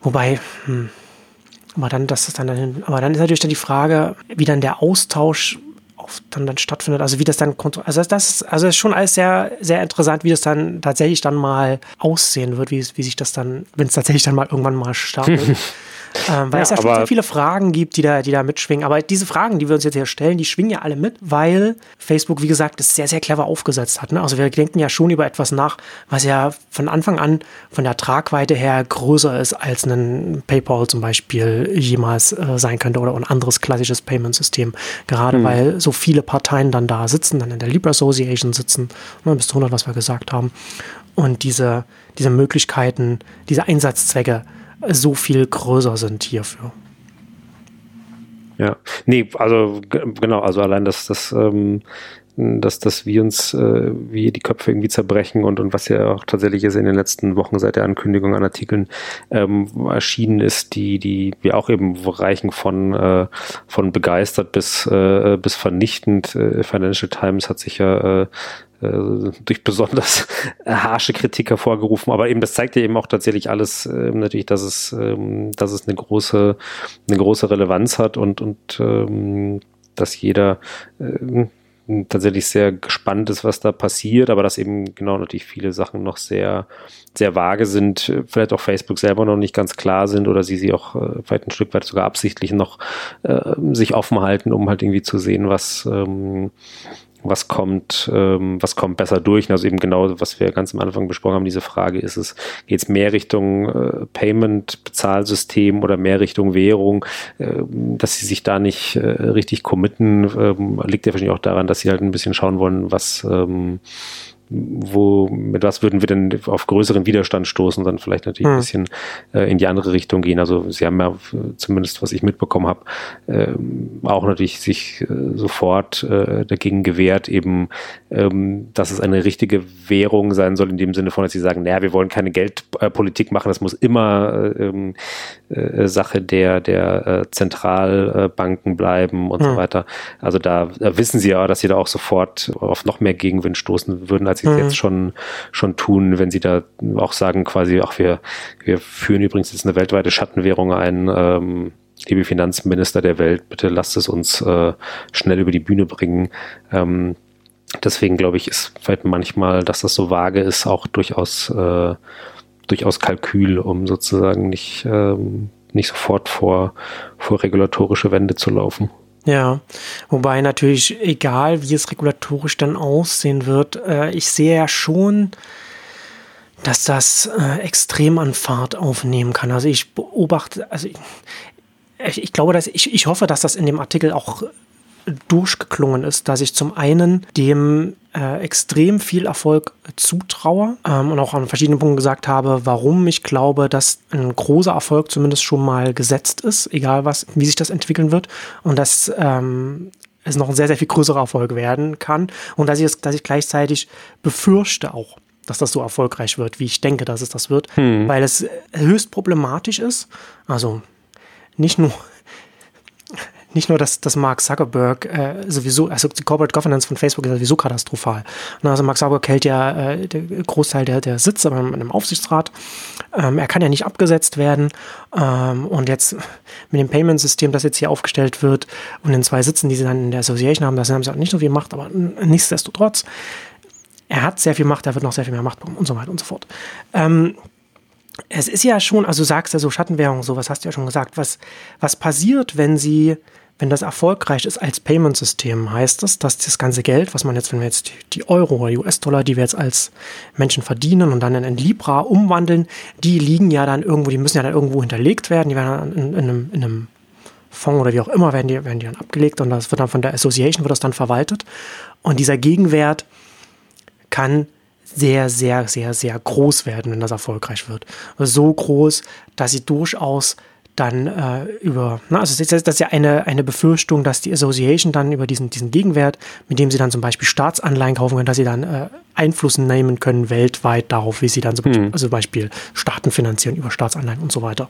wobei, hm, aber dann, das ist dann, aber dann ist natürlich dann die Frage, wie dann der Austausch dann, dann stattfindet, also wie das dann, also das also ist schon alles sehr, sehr interessant, wie das dann tatsächlich dann mal aussehen wird, wie, wie sich das dann, wenn es tatsächlich dann mal irgendwann mal startet. Ähm, weil ja, es ja schon sehr viele Fragen gibt, die da, die da mitschwingen. Aber diese Fragen, die wir uns jetzt hier stellen, die schwingen ja alle mit, weil Facebook, wie gesagt, das sehr, sehr clever aufgesetzt hat. Ne? Also wir denken ja schon über etwas nach, was ja von Anfang an von der Tragweite her größer ist, als ein PayPal zum Beispiel jemals äh, sein könnte oder ein anderes klassisches Payment-System. Gerade hm. weil so viele Parteien dann da sitzen, dann in der Libra Association sitzen, ne, bis zu 100, was wir gesagt haben. Und diese, diese Möglichkeiten, diese Einsatzzwecke, so viel größer sind hierfür. Ja, nee, also genau, also allein das, das, ähm, dass, dass wir uns, äh, wie die Köpfe irgendwie zerbrechen und, und was ja auch tatsächlich ist in den letzten Wochen seit der Ankündigung an Artikeln ähm, erschienen ist, die, die wir auch eben reichen von, äh, von begeistert bis, äh, bis vernichtend. Äh, Financial Times hat sich ja äh, äh, durch besonders harsche Kritik hervorgerufen. Aber eben, das zeigt ja eben auch tatsächlich alles ähm, natürlich, dass es, ähm, dass es eine große, eine große Relevanz hat und, und ähm, dass jeder äh, tatsächlich sehr gespannt ist, was da passiert, aber dass eben genau natürlich viele Sachen noch sehr, sehr vage sind, vielleicht auch Facebook selber noch nicht ganz klar sind oder sie sie auch äh, vielleicht ein Stück weit sogar absichtlich noch äh, sich offen halten, um halt irgendwie zu sehen, was, ähm, was kommt, ähm, was kommt besser durch. Also eben genau, was wir ganz am Anfang besprochen haben, diese Frage, ist es, geht es mehr Richtung äh, Payment, Bezahlsystem oder mehr Richtung Währung, äh, dass sie sich da nicht äh, richtig committen, ähm, liegt ja wahrscheinlich auch daran, dass sie halt ein bisschen schauen wollen, was ähm, wo, mit was würden wir denn auf größeren Widerstand stoßen, dann vielleicht natürlich hm. ein bisschen äh, in die andere Richtung gehen. Also sie haben ja zumindest, was ich mitbekommen habe, äh, auch natürlich sich äh, sofort äh, dagegen gewehrt, eben, ähm, dass es eine richtige Währung sein soll, in dem Sinne von, dass sie sagen, naja, wir wollen keine Geldpolitik machen, das muss immer äh, ähm, äh, Sache der, der äh, Zentralbanken bleiben und hm. so weiter. Also da, da wissen sie ja, dass sie da auch sofort auf noch mehr Gegenwind stoßen würden, als sie es mhm. jetzt schon, schon tun, wenn sie da auch sagen, quasi, ach, wir, wir führen übrigens jetzt eine weltweite Schattenwährung ein, ähm, liebe Finanzminister der Welt, bitte lasst es uns äh, schnell über die Bühne bringen. Ähm, deswegen glaube ich, ist vielleicht manchmal, dass das so vage ist, auch durchaus, äh, durchaus Kalkül, um sozusagen nicht, ähm, nicht sofort vor, vor regulatorische Wände zu laufen. Ja, wobei natürlich, egal wie es regulatorisch dann aussehen wird, äh, ich sehe ja schon dass das äh, extrem an Fahrt aufnehmen kann. Also ich beobachte, also ich, ich glaube, dass ich, ich hoffe, dass das in dem Artikel auch durchgeklungen ist, dass ich zum einen dem äh, extrem viel Erfolg zutraue ähm, und auch an verschiedenen Punkten gesagt habe, warum ich glaube, dass ein großer Erfolg zumindest schon mal gesetzt ist, egal was, wie sich das entwickeln wird und dass ähm, es noch ein sehr, sehr viel größerer Erfolg werden kann und dass ich, es, dass ich gleichzeitig befürchte auch, dass das so erfolgreich wird, wie ich denke, dass es das wird, hm. weil es höchst problematisch ist. Also nicht nur nicht nur, dass, dass Mark Zuckerberg äh, sowieso, also die Corporate Governance von Facebook ist sowieso katastrophal. Also Mark Zuckerberg hält ja äh, der Großteil der, der Sitze in einem Aufsichtsrat. Ähm, er kann ja nicht abgesetzt werden. Ähm, und jetzt mit dem Payment-System, das jetzt hier aufgestellt wird und den zwei Sitzen, die sie dann in der Association haben, das haben sie auch nicht so viel Macht, aber nichtsdestotrotz, er hat sehr viel Macht, er wird noch sehr viel mehr Macht bekommen und so weiter und so fort. Ähm, es ist ja schon, also du sagst ja so Schattenwährung, sowas hast du ja schon gesagt. Was, was passiert, wenn sie, wenn das erfolgreich ist als Payment-System? Heißt das, dass das ganze Geld, was man jetzt, wenn wir jetzt die Euro oder US-Dollar, die wir jetzt als Menschen verdienen und dann in Libra umwandeln, die liegen ja dann irgendwo, die müssen ja dann irgendwo hinterlegt werden, die werden dann in, in, einem, in einem Fonds oder wie auch immer, werden die, werden die dann abgelegt und das wird dann von der Association wird das dann verwaltet. Und dieser Gegenwert kann sehr, sehr, sehr, sehr groß werden, wenn das erfolgreich wird. So groß, dass sie durchaus dann äh, über, na, also das ist, ja eine, eine Befürchtung, dass die Association dann über diesen, diesen Gegenwert, mit dem sie dann zum Beispiel Staatsanleihen kaufen können, dass sie dann äh, Einfluss nehmen können weltweit darauf, wie sie dann so, mhm. also zum Beispiel Staaten finanzieren über Staatsanleihen und so weiter.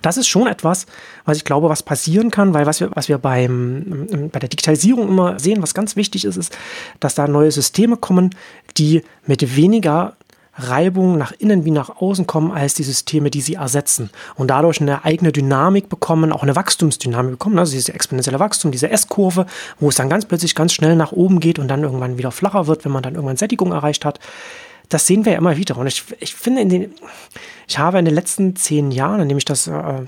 Das ist schon etwas, was ich glaube, was passieren kann, weil was wir, was wir beim, bei der Digitalisierung immer sehen, was ganz wichtig ist, ist, dass da neue Systeme kommen, die mit weniger Reibung nach innen wie nach außen kommen als die Systeme, die sie ersetzen. Und dadurch eine eigene Dynamik bekommen, auch eine Wachstumsdynamik bekommen, also diese exponentielle Wachstum, diese S-Kurve, wo es dann ganz plötzlich ganz schnell nach oben geht und dann irgendwann wieder flacher wird, wenn man dann irgendwann Sättigung erreicht hat. Das sehen wir ja immer wieder. Und ich, ich finde, in den, ich habe in den letzten zehn Jahren, in dem ich das äh,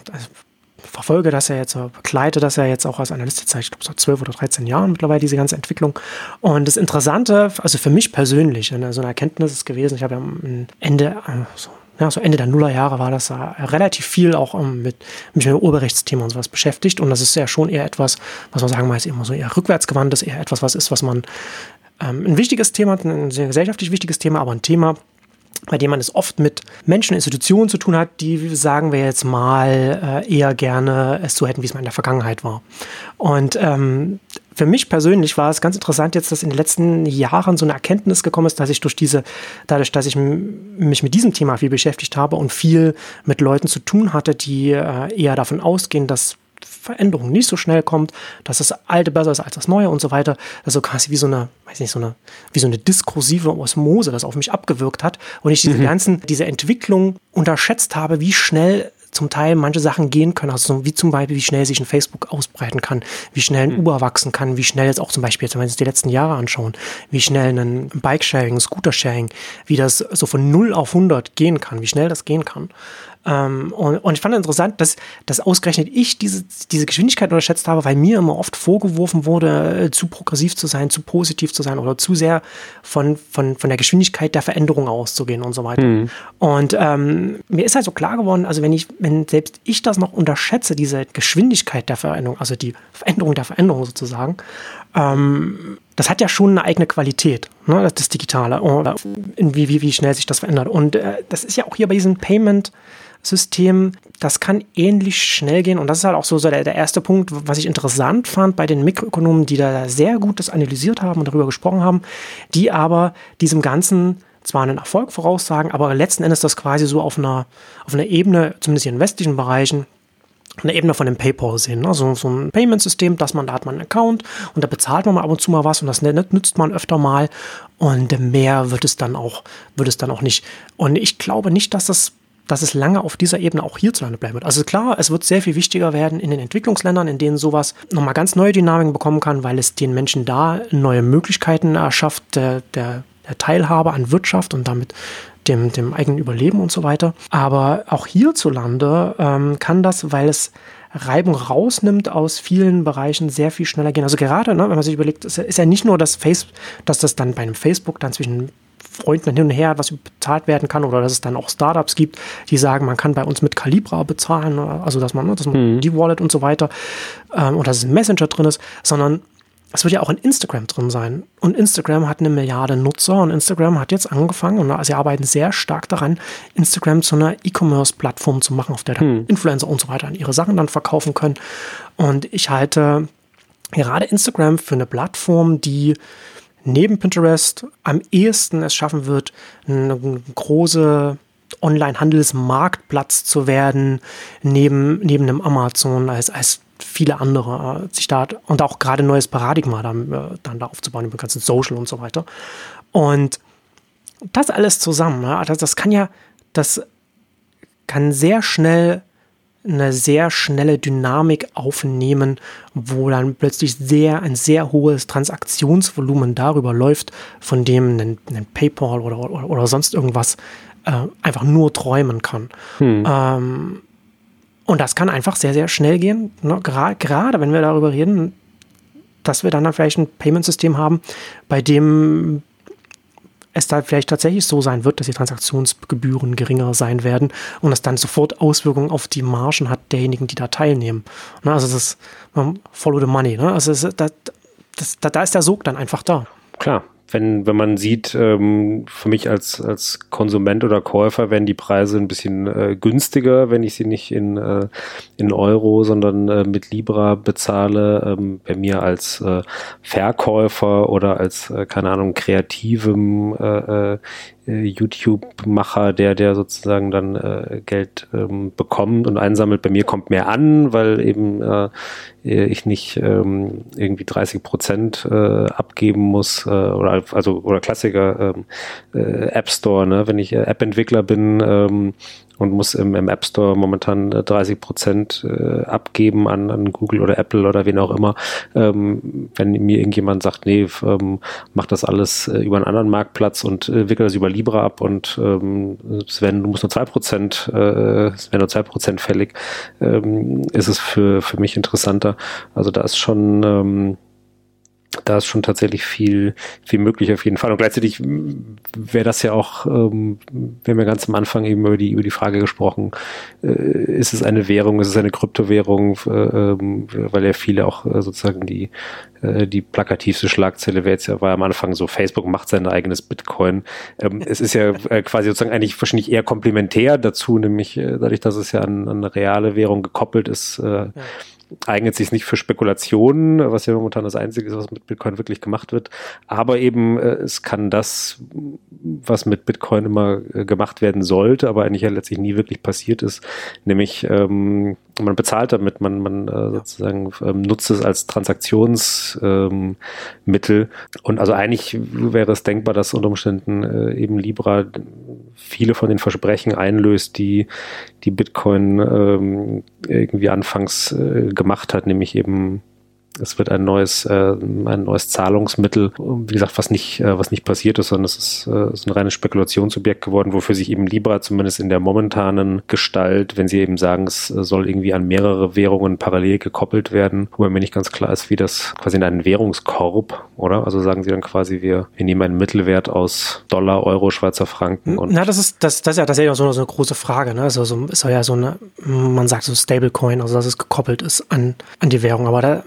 verfolge, das ja jetzt, begleite das ja jetzt auch als Analyst seit, ich glaube, so zwölf oder dreizehn Jahren mittlerweile, diese ganze Entwicklung. Und das Interessante, also für mich persönlich, eine, so eine Erkenntnis ist gewesen, ich habe ja am Ende, äh, so ja, so Ende der Nullerjahre war das äh, relativ viel auch ähm, mit, mit dem Urheberrechtsthema und sowas beschäftigt. Und das ist ja schon eher etwas, was man sagen muss, immer so eher rückwärtsgewandt ist, eher etwas, was ist, was man ähm, ein wichtiges Thema, ein sehr gesellschaftlich wichtiges Thema, aber ein Thema, bei dem man es oft mit Menschen, Institutionen zu tun hat, die, sagen wir jetzt mal, äh, eher gerne es so hätten, wie es mal in der Vergangenheit war. Und ähm, für mich persönlich war es ganz interessant jetzt, dass in den letzten Jahren so eine Erkenntnis gekommen ist, dass ich durch diese, dadurch, dass ich mich mit diesem Thema viel beschäftigt habe und viel mit Leuten zu tun hatte, die äh, eher davon ausgehen, dass Veränderung nicht so schnell kommt, dass das Alte besser ist als das Neue und so weiter. Also quasi wie so eine, weiß nicht, so eine, wie so eine diskursive Osmose, das auf mich abgewirkt hat und ich diese mhm. ganzen, diese Entwicklung unterschätzt habe, wie schnell zum Teil manche Sachen gehen können, also wie zum Beispiel, wie schnell sich ein Facebook ausbreiten kann, wie schnell ein mhm. Uber wachsen kann, wie schnell jetzt auch zum Beispiel, wenn wir uns die letzten Jahre anschauen, wie schnell ein Bike-Sharing, ein Scooter-Sharing, wie das so von 0 auf 100 gehen kann, wie schnell das gehen kann. Ähm, und, und, ich fand interessant, dass, dass ausgerechnet ich diese, diese Geschwindigkeit unterschätzt habe, weil mir immer oft vorgeworfen wurde, äh, zu progressiv zu sein, zu positiv zu sein oder zu sehr von, von, von der Geschwindigkeit der Veränderung auszugehen und so weiter. Mhm. Und ähm, mir ist halt so klar geworden, also wenn ich, wenn selbst ich das noch unterschätze, diese Geschwindigkeit der Veränderung, also die Veränderung der Veränderung sozusagen, ähm, das hat ja schon eine eigene Qualität, ne, das Digitale, oder wie, wie, wie schnell sich das verändert. Und äh, das ist ja auch hier bei diesem Payment- System, das kann ähnlich schnell gehen. Und das ist halt auch so, so der, der erste Punkt, was ich interessant fand bei den Mikroökonomen, die da sehr gut das analysiert haben und darüber gesprochen haben, die aber diesem Ganzen zwar einen Erfolg voraussagen, aber letzten Endes das quasi so auf einer, auf einer Ebene, zumindest in westlichen Bereichen, eine Ebene von dem PayPal sehen. Ne? So, so ein Payment-System, dass man, da hat man einen Account und da bezahlt man mal ab und zu mal was und das nützt man öfter mal und mehr wird es dann auch, wird es dann auch nicht. Und ich glaube nicht, dass das dass es lange auf dieser Ebene auch hierzulande bleiben wird. Also klar, es wird sehr viel wichtiger werden in den Entwicklungsländern, in denen sowas nochmal ganz neue Dynamiken bekommen kann, weil es den Menschen da neue Möglichkeiten erschafft, der, der, der Teilhabe an Wirtschaft und damit dem, dem eigenen Überleben und so weiter. Aber auch hierzulande ähm, kann das, weil es Reibung rausnimmt aus vielen Bereichen sehr viel schneller gehen. Also gerade, ne, wenn man sich überlegt, ist ja, nicht nur das Face, dass das dann bei einem Facebook dann zwischen Freunden hin und her was bezahlt werden kann oder dass es dann auch Startups gibt, die sagen, man kann bei uns mit Calibra bezahlen, also dass man, ne, dass man mhm. die Wallet und so weiter ähm, oder dass ein Messenger drin ist, sondern es wird ja auch in Instagram drin sein. Und Instagram hat eine Milliarde Nutzer und Instagram hat jetzt angefangen und sie arbeiten sehr stark daran, Instagram zu einer E-Commerce-Plattform zu machen, auf der hm. Influencer und so weiter an ihre Sachen dann verkaufen können. Und ich halte gerade Instagram für eine Plattform, die neben Pinterest am ehesten es schaffen wird, eine große Online-Handelsmarktplatz zu werden, neben, neben einem Amazon als, als viele andere äh, sich da und auch gerade neues Paradigma dann, äh, dann da aufzubauen, über ganzen Social und so weiter. Und das alles zusammen, das, das kann ja, das kann sehr schnell eine sehr schnelle Dynamik aufnehmen, wo dann plötzlich sehr ein sehr hohes Transaktionsvolumen darüber läuft, von dem ein, ein PayPal oder, oder, oder, sonst irgendwas äh, einfach nur träumen kann. Hm. Ähm, und das kann einfach sehr, sehr schnell gehen. Ne? Gra gerade wenn wir darüber reden, dass wir dann, dann vielleicht ein Payment-System haben, bei dem es da vielleicht tatsächlich so sein wird, dass die Transaktionsgebühren geringer sein werden und das dann sofort Auswirkungen auf die Margen hat derjenigen, die da teilnehmen. Ne, also das Follow the Money. Ne? Also das, das, das, da ist der Sog dann einfach da. Klar, wenn, wenn man sieht, ähm, für mich als, als Konsument oder Käufer werden die Preise ein bisschen äh, günstiger, wenn ich sie nicht in, äh, in Euro, sondern äh, mit Libra bezahle. Ähm, bei mir als äh, Verkäufer oder als, äh, keine Ahnung, kreativem äh, YouTube-Macher, der, der sozusagen dann äh, Geld ähm, bekommt und einsammelt. Bei mir kommt mehr an, weil eben äh, ich nicht ähm, irgendwie 30 Prozent äh, abgeben muss äh, oder also oder Klassiker ähm, äh, App Store, ne? wenn ich äh, App-Entwickler bin, ähm, und muss im, im App Store momentan 30 äh, Prozent äh, abgeben an, an Google oder Apple oder wen auch immer. Ähm, wenn mir irgendjemand sagt, nee, ähm, mach das alles äh, über einen anderen Marktplatz und äh, wickel das über Libra ab und ähm, Sven, du musst nur zwei Prozent, äh, wäre nur zwei Prozent fällig, ähm, ist es für, für mich interessanter. Also da ist schon, ähm, da ist schon tatsächlich viel, viel möglich auf jeden Fall. Und gleichzeitig wäre das ja auch, ähm, wir haben ja ganz am Anfang eben über die, über die Frage gesprochen, äh, ist es eine Währung, ist es eine Kryptowährung, äh, weil ja viele auch äh, sozusagen die, äh, die plakativste Schlagzeile wäre jetzt ja, war am Anfang so, Facebook macht sein eigenes Bitcoin. Ähm, es ist ja äh, quasi sozusagen eigentlich wahrscheinlich eher komplementär dazu, nämlich äh, dadurch, dass es ja an, an eine reale Währung gekoppelt ist, ja eignet sich nicht für Spekulationen, was ja momentan das Einzige ist, was mit Bitcoin wirklich gemacht wird. Aber eben, äh, es kann das, was mit Bitcoin immer äh, gemacht werden sollte, aber eigentlich ja letztlich nie wirklich passiert ist, nämlich ähm, man bezahlt damit, man, man äh, sozusagen ähm, nutzt es als Transaktionsmittel. Ähm, und also eigentlich wäre es denkbar, dass unter Umständen äh, eben Libra viele von den Versprechen einlöst, die die Bitcoin ähm, irgendwie anfangs äh, gemacht hat, nämlich eben es wird ein neues, äh, ein neues Zahlungsmittel, wie gesagt, was nicht, äh, was nicht passiert ist, sondern es ist, äh, ist ein reines Spekulationsobjekt geworden, wofür sich eben Libra zumindest in der momentanen Gestalt, wenn sie eben sagen, es soll irgendwie an mehrere Währungen parallel gekoppelt werden, wobei mir nicht ganz klar ist, wie das quasi in einen Währungskorb, oder? Also sagen sie dann quasi, wir, wir nehmen einen Mittelwert aus Dollar, Euro, Schweizer Franken und. Na, das ist, das, das ist ja tatsächlich auch so, so eine große Frage, ne? Also so, ist ja so eine, man sagt so Stablecoin, also dass es gekoppelt ist an, an die Währung, aber da,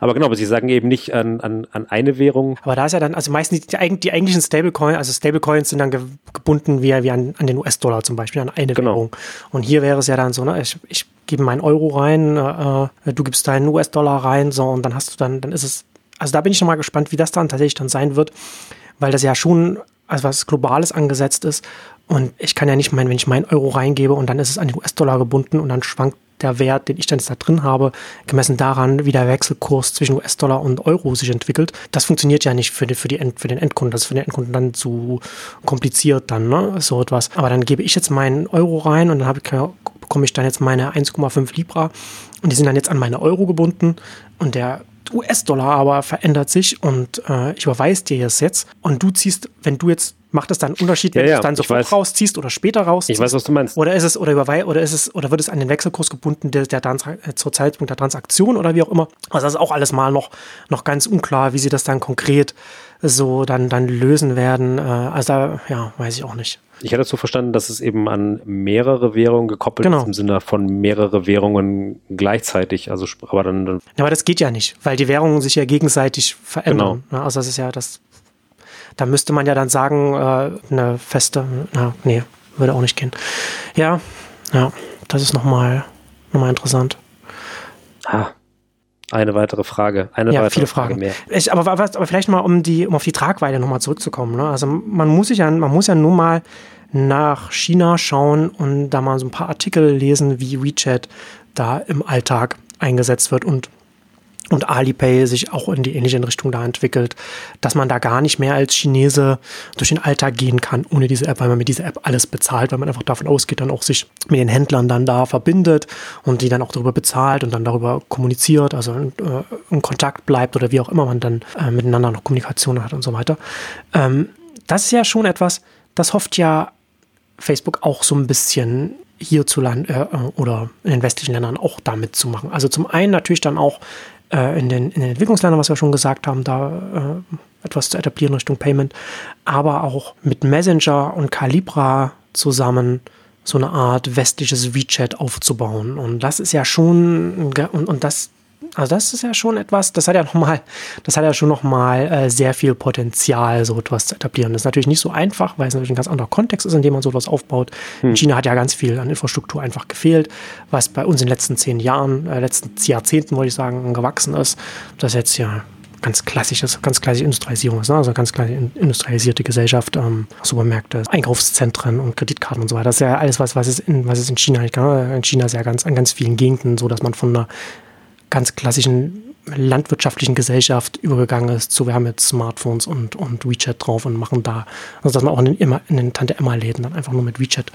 aber genau, aber sie sagen eben nicht an, an, an eine Währung. Aber da ist ja dann, also meistens die, die eigentlichen Stablecoins, also Stablecoins sind dann ge, gebunden wie, wie an, an den US-Dollar zum Beispiel, an eine genau. Währung. Und hier wäre es ja dann so, ne, ich, ich gebe meinen Euro rein, äh, du gibst deinen US-Dollar rein, so, und dann hast du dann, dann ist es, also da bin ich schon mal gespannt, wie das dann tatsächlich dann sein wird, weil das ja schon als was Globales angesetzt ist. Und ich kann ja nicht meinen, wenn ich meinen Euro reingebe und dann ist es an den US-Dollar gebunden und dann schwankt der Wert, den ich dann da drin habe, gemessen daran, wie der Wechselkurs zwischen US-Dollar und Euro sich entwickelt. Das funktioniert ja nicht für, die, für, die End, für den Endkunden. Das ist für den Endkunden dann zu kompliziert dann, ne? so etwas. Aber dann gebe ich jetzt meinen Euro rein und dann habe ich, bekomme ich dann jetzt meine 1,5 Libra und die sind dann jetzt an meine Euro gebunden und der US-Dollar aber verändert sich und äh, ich überweise dir das jetzt und du ziehst, wenn du jetzt Macht es dann einen Unterschied, wenn ja, ja, du es dann sofort weiß. rausziehst oder später rausziehst? Ich weiß, was du meinst. Oder ist es oder über oder ist es oder wird es an den Wechselkurs gebunden der, der Trans äh, zur Zeitpunkt der Transaktion oder wie auch immer? Also das ist auch alles mal noch noch ganz unklar, wie sie das dann konkret so dann dann lösen werden. Äh, also da, ja, weiß ich auch nicht. Ich hätte dazu verstanden, dass es eben an mehrere Währungen gekoppelt Genau. ist, im Sinne von mehrere Währungen gleichzeitig. Also, aber dann, Ja, aber das geht ja nicht, weil die Währungen sich ja gegenseitig verändern. Ja, also das ist ja das. Da müsste man ja dann sagen, äh, eine feste. Na, nee, würde auch nicht gehen. Ja, ja, das ist nochmal noch mal interessant. ah, eine weitere Frage. Eine Ja, weitere viele Frage Fragen. mehr. Ich, aber, aber vielleicht mal, um, die, um auf die Tragweite nochmal zurückzukommen. Ne? Also man muss sich ja, man muss ja nur mal nach China schauen und da mal so ein paar Artikel lesen, wie WeChat da im Alltag eingesetzt wird und und Alipay sich auch in die ähnliche Richtung da entwickelt, dass man da gar nicht mehr als Chinese durch den Alltag gehen kann ohne diese App, weil man mit dieser App alles bezahlt, weil man einfach davon ausgeht, dann auch sich mit den Händlern dann da verbindet und die dann auch darüber bezahlt und dann darüber kommuniziert, also äh, in Kontakt bleibt oder wie auch immer man dann äh, miteinander noch Kommunikation hat und so weiter. Ähm, das ist ja schon etwas, das hofft ja Facebook auch so ein bisschen hierzulande äh, oder in den westlichen Ländern auch damit zu machen. Also zum einen natürlich dann auch äh, in, den, in den Entwicklungsländern, was wir schon gesagt haben, da äh, etwas zu etablieren Richtung Payment, aber auch mit Messenger und Calibra zusammen so eine Art westliches WeChat aufzubauen. Und das ist ja schon, und, und das also das ist ja schon etwas, das hat ja noch mal, das hat ja schon noch mal äh, sehr viel Potenzial, so etwas zu etablieren. Das ist natürlich nicht so einfach, weil es natürlich ein ganz anderer Kontext ist, in dem man so etwas aufbaut. Hm. China hat ja ganz viel an Infrastruktur einfach gefehlt, was bei uns in den letzten zehn Jahren, äh, letzten Jahrzehnten, wollte ich sagen, gewachsen ist. Das jetzt ja ganz klassisches, ganz klassische Industrialisierung ist, ne? also ganz klassisch industrialisierte Gesellschaft, ähm, Supermärkte, Einkaufszentren und Kreditkarten und so weiter. Das ist ja alles, was, was es in, was es in China nicht kann. In China ist ja ganz, an ganz vielen Gegenden so, dass man von einer ganz klassischen landwirtschaftlichen Gesellschaft übergegangen ist zu, wir haben jetzt Smartphones und, und WeChat drauf und machen da, also dass man auch in den, in den Tante-Emma-Läden dann einfach nur mit WeChat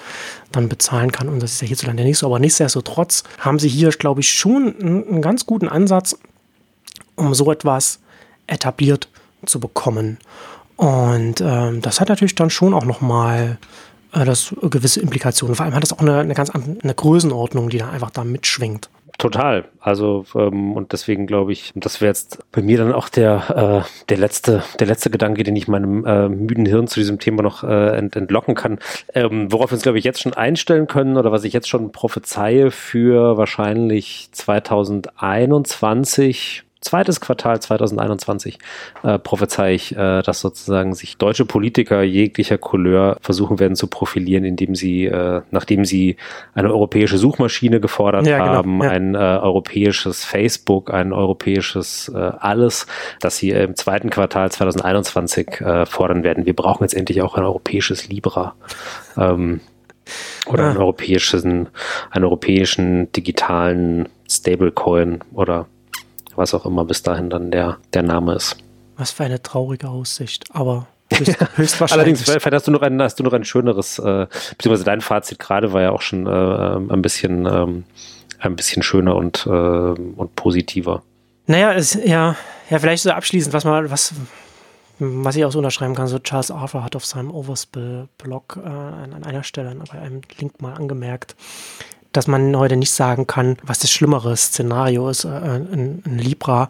dann bezahlen kann und das ist ja hierzulande nicht so, aber nichtsdestotrotz haben sie hier, glaube ich, schon einen, einen ganz guten Ansatz, um so etwas etabliert zu bekommen. Und ähm, das hat natürlich dann schon auch nochmal äh, das gewisse Implikationen. Vor allem hat das auch eine, eine ganz andere Größenordnung, die dann einfach da mitschwingt. Total. Also ähm, und deswegen glaube ich, das wäre jetzt bei mir dann auch der äh, der letzte der letzte Gedanke, den ich meinem äh, müden Hirn zu diesem Thema noch äh, ent, entlocken kann. Ähm, worauf wir uns glaube ich jetzt schon einstellen können oder was ich jetzt schon prophezeie für wahrscheinlich 2021 zweites Quartal 2021 äh, prophezei ich, äh, dass sozusagen sich deutsche Politiker jeglicher Couleur versuchen werden zu profilieren, indem sie, äh, nachdem sie eine europäische Suchmaschine gefordert Ja, genau, haben, ja. ein äh, europäisches Facebook, ein europäisches äh, alles, dass sie im zweiten Quartal 2021 äh, fordern werden. Wir brauchen jetzt endlich auch ein europäisches Libra. Ähm, oder Ah. einen europäischen, einen europäischen digitalen Stablecoin oder was auch immer bis dahin dann der, der Name ist. Was für eine traurige Aussicht, aber höchst, höchstwahrscheinlich. Allerdings, vielleicht hast du noch ein, hast du noch ein schöneres, äh, beziehungsweise dein Fazit gerade war ja auch schon äh, ein bisschen, ähm, ein bisschen schöner und, äh, und positiver. Naja, es, ja, ja, vielleicht so abschließend, was mal, was, was ich auch so unterschreiben kann, so Charles Arthur hat auf seinem Overspill-Blog äh, an, an einer Stelle bei einem Link mal angemerkt, dass man heute nicht sagen kann, was das schlimmere Szenario ist, äh, ein, ein Libra,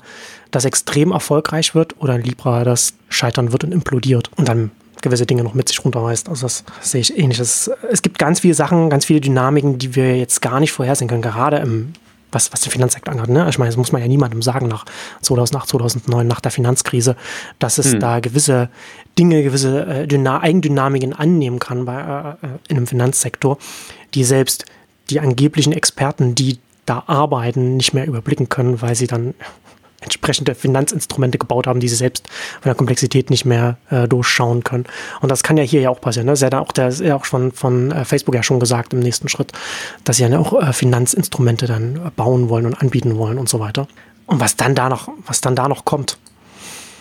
das extrem erfolgreich wird oder ein Libra, das scheitern wird und implodiert und dann gewisse Dinge noch mit sich runterreißt. Also das sehe ich ähnlich. Es, es gibt ganz viele Sachen, ganz viele Dynamiken, die wir jetzt gar nicht vorhersehen können, gerade im was, was den Finanzsektor angeht. Ne? Ich meine, das muss man ja niemandem sagen nach 2008, 2009, nach der Finanzkrise, dass es Hm. da gewisse Dinge, gewisse äh, Dyna Eigendynamiken annehmen kann bei, äh, äh, in einem Finanzsektor, die selbst die angeblichen Experten, die da arbeiten, nicht mehr überblicken können, weil sie dann entsprechende Finanzinstrumente gebaut haben, die sie selbst von der Komplexität nicht mehr äh, durchschauen können. Und das kann ja hier ja auch passieren. Ne? Das ist ja dann auch, der, ist ja auch schon von äh, Facebook ja schon gesagt im nächsten Schritt, dass sie ja auch äh, Finanzinstrumente dann äh, bauen wollen und anbieten wollen und so weiter. Und was dann da noch, was dann da noch kommt.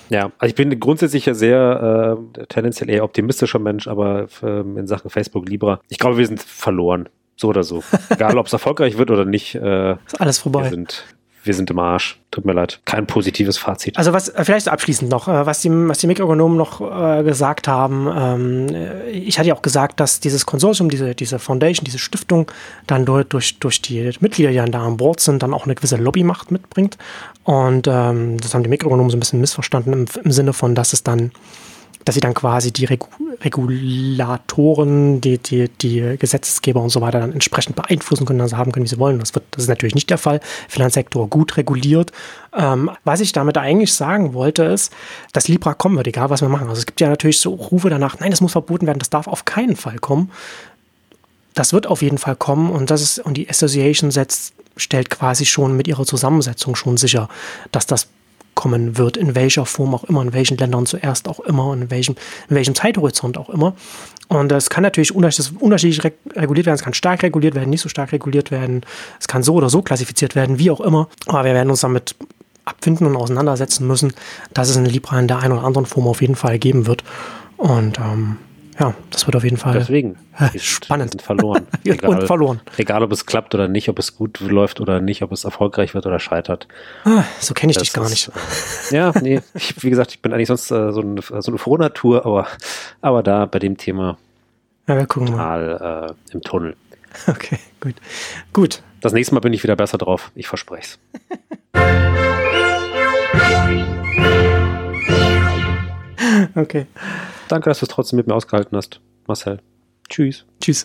Ja, also ich bin grundsätzlich ja sehr äh, tendenziell eher optimistischer Mensch, aber ähm, in Sachen Facebook Libra, ich glaube, wir sind verloren. So oder so. Egal, ob es erfolgreich wird oder nicht. Äh, Ist alles wir vorbei. sind wir sind im Arsch. Tut mir leid. Kein positives Fazit. Also was, äh, vielleicht abschließend noch, äh, was die, was die Mikroökonomen noch äh, gesagt haben. Ähm, ich hatte ja auch gesagt, dass dieses Konsortium, diese, diese Foundation, diese Stiftung dann durch, durch, durch die Mitglieder, die dann da an Bord sind, dann auch eine gewisse Lobbymacht mitbringt. Und ähm, das haben die Mikroökonomen so ein bisschen missverstanden im, im Sinne von, dass es dann dass sie dann quasi die Regu Regulatoren, die, die, die Gesetzgeber und so weiter dann entsprechend beeinflussen können, also haben können, wie sie wollen. Das, wird, das ist natürlich nicht der Fall. Finanzsektor gut reguliert. Ähm, was ich damit eigentlich sagen wollte, ist, dass Libra kommen wird, egal was wir machen. Also es gibt ja natürlich so Rufe danach, nein, das muss verboten werden, das darf auf keinen Fall kommen. Das wird auf jeden Fall kommen und das ist, und die Association setzt, stellt quasi schon mit ihrer Zusammensetzung schon sicher, dass das kommen wird, in welcher Form auch immer, in welchen Ländern zuerst auch immer und in welchem, in welchem Zeithorizont auch immer. Und es kann natürlich unterschiedlich reguliert werden, es kann stark reguliert werden, nicht so stark reguliert werden, es kann so oder so klassifiziert werden, wie auch immer. Aber wir werden uns damit abfinden und auseinandersetzen müssen, dass es in Libra in der einen oder anderen Form auf jeden Fall geben wird. Und ähm, ja, das wird auf jeden Fall Deswegen. Spannend. Sind verloren. Egal, und verloren. Egal, ob es klappt oder nicht, ob es gut läuft oder nicht, ob es erfolgreich wird oder scheitert. Ah, so kenne ich das dich gar nicht. Ja, nee, ich, wie gesagt, ich bin eigentlich sonst äh, so, eine, so eine frohe Natur, aber, aber da bei dem Thema ja, wir gucken total mal. Äh, im Tunnel. Okay, gut. Gut. Das nächste Mal bin ich wieder besser drauf. Ich verspreche es. okay. Danke, dass du es trotzdem mit mir ausgehalten hast, Marcel. Tschüss. Tschüss.